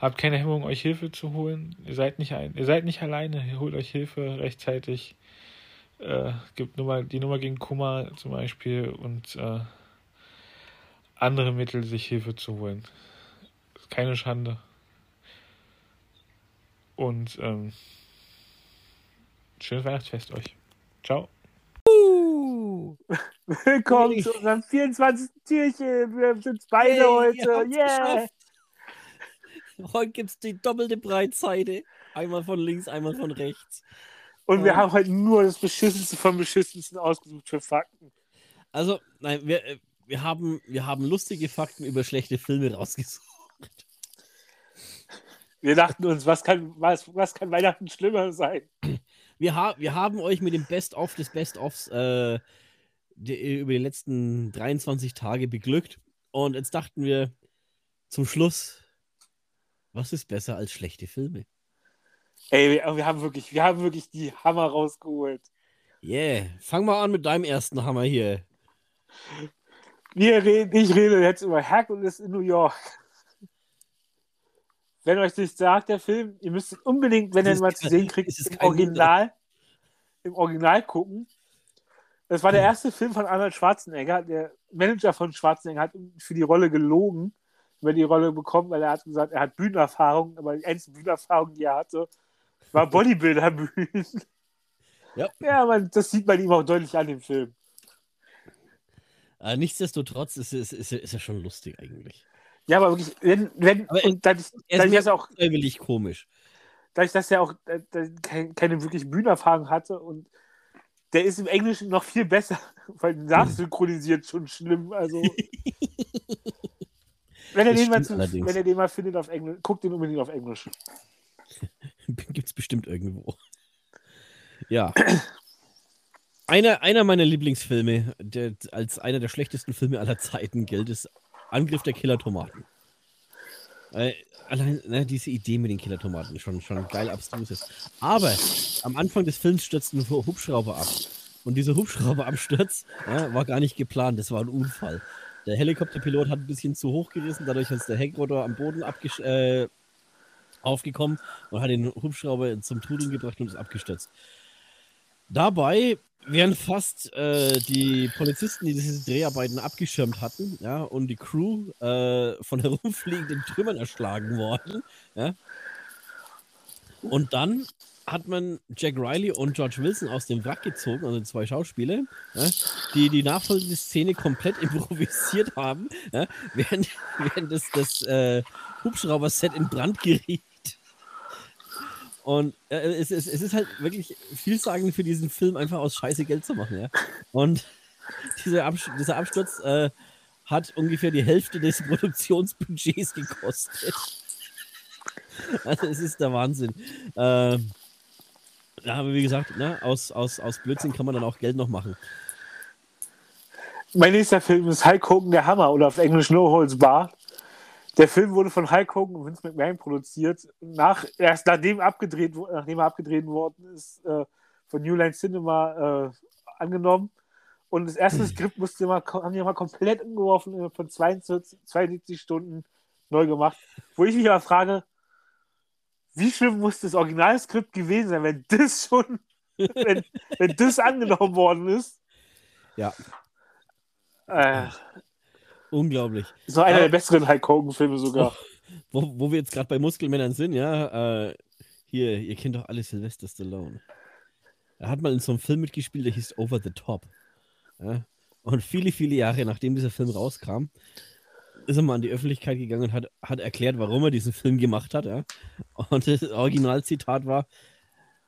habt keine Hemmung, euch Hilfe zu holen. Ihr seid nicht ein, ihr seid nicht alleine. Ihr holt euch Hilfe rechtzeitig. Äh, gibt Nummer, die Nummer gegen Kummer zum Beispiel und äh, andere Mittel, sich Hilfe zu holen. Keine Schande. Und ähm, schönes Weihnachtsfest euch. Ciao. Uh, willkommen zu unserem 24. Türchen. Wir sind beide hey, heute. Yeah. Heute gibt es die doppelte Breitseite. Einmal von links, einmal von rechts. Und um, wir haben heute nur das Beschissenste vom Beschissensten ausgesucht für Fakten. Also, nein, wir, äh, wir, haben, wir haben lustige Fakten über schlechte Filme rausgesucht. Wir dachten uns, was kann, was, was kann Weihnachten schlimmer sein? Wir, ha wir haben euch mit dem Best-of des Best-ofs äh, über die letzten 23 Tage beglückt. Und jetzt dachten wir zum Schluss, was ist besser als schlechte Filme? Ey, wir, wir haben wirklich, wir haben wirklich die Hammer rausgeholt. Yeah, fang mal an mit deinem ersten Hammer hier. Wir reden, ich rede jetzt über Hercules in New York. Wenn euch das sagt, der Film, ihr müsst unbedingt, wenn ihr ihn mal zu sehen kriegt, im Original, im Original gucken. Das war der erste Film von Arnold Schwarzenegger. Der Manager von Schwarzenegger hat für die Rolle gelogen, über die Rolle bekommen, weil er hat gesagt, er hat Bühnenerfahrung, aber die einzige Bühnenerfahrung, die er hatte, war Bodybuilder-Bühnen. Ja, ja man, das sieht man ihm auch deutlich an dem Film. Äh, nichtsdestotrotz ist es ist, ist, ist ja schon lustig eigentlich. Ja, aber wirklich, wenn, wenn aber und dadurch, er ist auch freiwillig komisch. Dadurch, dass er auch äh, keine, keine wirklich Bühnenerfahrung hatte und der ist im Englischen noch viel besser, weil nachsynchronisiert schon schlimm. Also. wenn, er den mal zu, wenn er den mal findet auf Englisch, guckt den unbedingt auf Englisch. Gibt es bestimmt irgendwo. Ja. einer, einer meiner Lieblingsfilme, der als einer der schlechtesten Filme aller Zeiten gilt, ist Angriff der Killer-Tomaten. Äh, allein ne, diese Idee mit den Killer-Tomaten schon, schon geil abstrus ist. Aber am Anfang des Films stürzt ein Hubschrauber ab. Und dieser Hubschrauberabsturz ja, war gar nicht geplant, das war ein Unfall. Der Helikopterpilot hat ein bisschen zu hoch gerissen, dadurch ist der Heckrotor am Boden äh, aufgekommen und hat den Hubschrauber zum Trudeln gebracht und ist abgestürzt. Dabei während fast äh, die Polizisten, die diese Dreharbeiten abgeschirmt hatten, ja, und die Crew äh, von herumfliegenden Trümmern erschlagen worden. Ja. Und dann hat man Jack Riley und George Wilson aus dem Wrack gezogen, also zwei Schauspieler, ja, die die nachfolgende Szene komplett improvisiert haben, ja, während, während das, das äh, Hubschrauber-Set in Brand geriet. Und äh, es, es, es, ist halt wirklich vielsagend für diesen Film, einfach aus Scheiße Geld zu machen. Ja? Und dieser, Abs dieser Absturz äh, hat ungefähr die Hälfte des Produktionsbudgets gekostet. Also es ist der Wahnsinn. Äh, ja, aber wie gesagt, ne, aus, aus, aus Blödsinn kann man dann auch Geld noch machen. Mein nächster Film ist Hulk Hogan der Hammer oder auf Englisch No Holds Bar. Der Film wurde von Hulk Hogan und Vince McMahon produziert. Nach, erst nachdem, abgedreht, nachdem er abgedreht worden ist, äh, von New Line Cinema äh, angenommen. Und das erste Skript musste mal, haben die mal komplett umgeworfen, von 42, 72 Stunden neu gemacht. Wo ich mich aber frage, wie schlimm muss das Originalskript gewesen sein, wenn das schon, wenn, wenn das angenommen worden ist? Ja. Äh, Unglaublich. So einer ja. der besseren Hulk Hogan-Filme sogar. Wo, wo, wo, wir jetzt gerade bei Muskelmännern sind, ja, äh, hier, ihr kennt doch alle Sylvester Stallone. Er hat mal in so einem Film mitgespielt, der hieß Over the Top. Ja? Und viele, viele Jahre nachdem dieser Film rauskam, ist er mal an die Öffentlichkeit gegangen und hat, hat erklärt, warum er diesen Film gemacht hat. Ja? Und das Originalzitat war: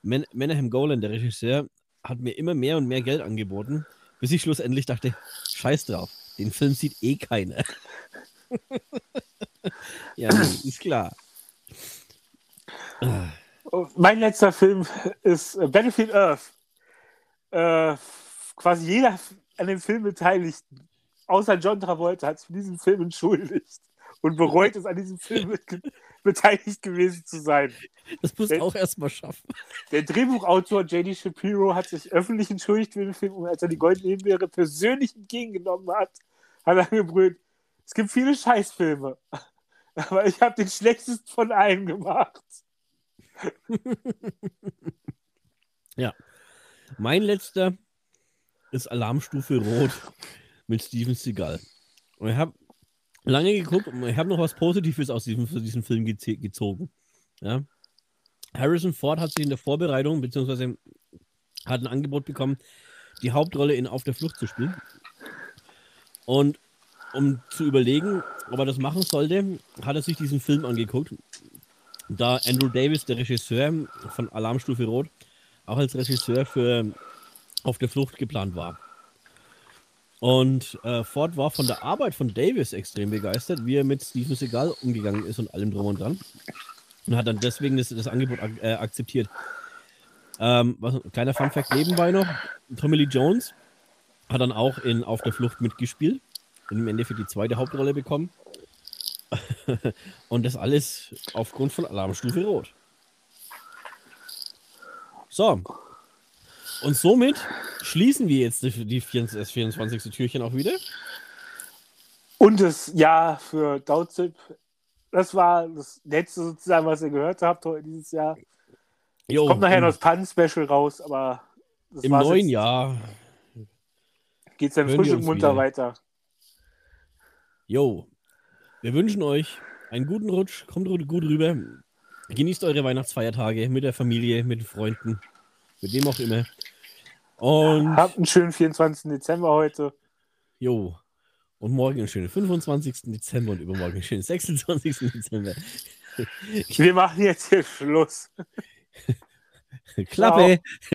Menahem Golan, der Regisseur, hat mir immer mehr und mehr Geld angeboten, bis ich schlussendlich dachte: Scheiß drauf. Den Film sieht eh keiner. ja, ist klar. Mein letzter Film ist Battlefield Earth. äh, quasi jeder an dem Film Beteiligten, außer John Travolta, hat sich für diesen Film entschuldigt und bereut es, an diesem Film beteiligt gewesen zu sein. Das musst du auch erstmal schaffen. Der Drehbuchautor J.D. Shapiro hat sich öffentlich entschuldigt für den Film und als er die Goldene Himbeere persönlich entgegengenommen hat, hat er gebrüllt, es gibt viele Scheißfilme, aber ich habe den schlechtesten von allen gemacht. ja. Mein letzter ist Alarmstufe Rot mit Steven Seagal. Und ich habe lange geguckt und ich habe noch was Positives aus diesem, diesem Film geze gezogen. Ja. Harrison Ford hat sich in der Vorbereitung, beziehungsweise hat ein Angebot bekommen, die Hauptrolle in Auf der Flucht zu spielen. Und um zu überlegen, ob er das machen sollte, hat er sich diesen Film angeguckt. Da Andrew Davis, der Regisseur von Alarmstufe Rot, auch als Regisseur für Auf der Flucht geplant war. Und äh, Ford war von der Arbeit von Davis extrem begeistert, wie er mit Steven Seagal umgegangen ist und allem drum und dran. Und hat dann deswegen das, das Angebot ak äh, akzeptiert. Ähm, was, kleiner Funfact nebenbei noch: Tommy Lee Jones hat dann auch in Auf der Flucht mitgespielt und im Endeffekt die zweite Hauptrolle bekommen. und das alles aufgrund von Alarmstufe Rot. So. Und somit schließen wir jetzt die, die 24. Türchen auch wieder. Und das Jahr für Dautzip, das war das letzte sozusagen, was ihr gehört habt heute dieses Jahr. Jo, kommt nachher noch das Pan-Special raus, aber im neuen Jahr geht es dann frisch und munter wieder. weiter. Jo, wir wünschen euch einen guten Rutsch, kommt gut rüber, genießt eure Weihnachtsfeiertage mit der Familie, mit Freunden, mit dem auch immer. Und habt einen schönen 24. Dezember heute. Jo. Und morgen einen schönen 25. Dezember und übermorgen einen schönen 26. Dezember. Wir machen jetzt hier Schluss. Klappe. Ciao.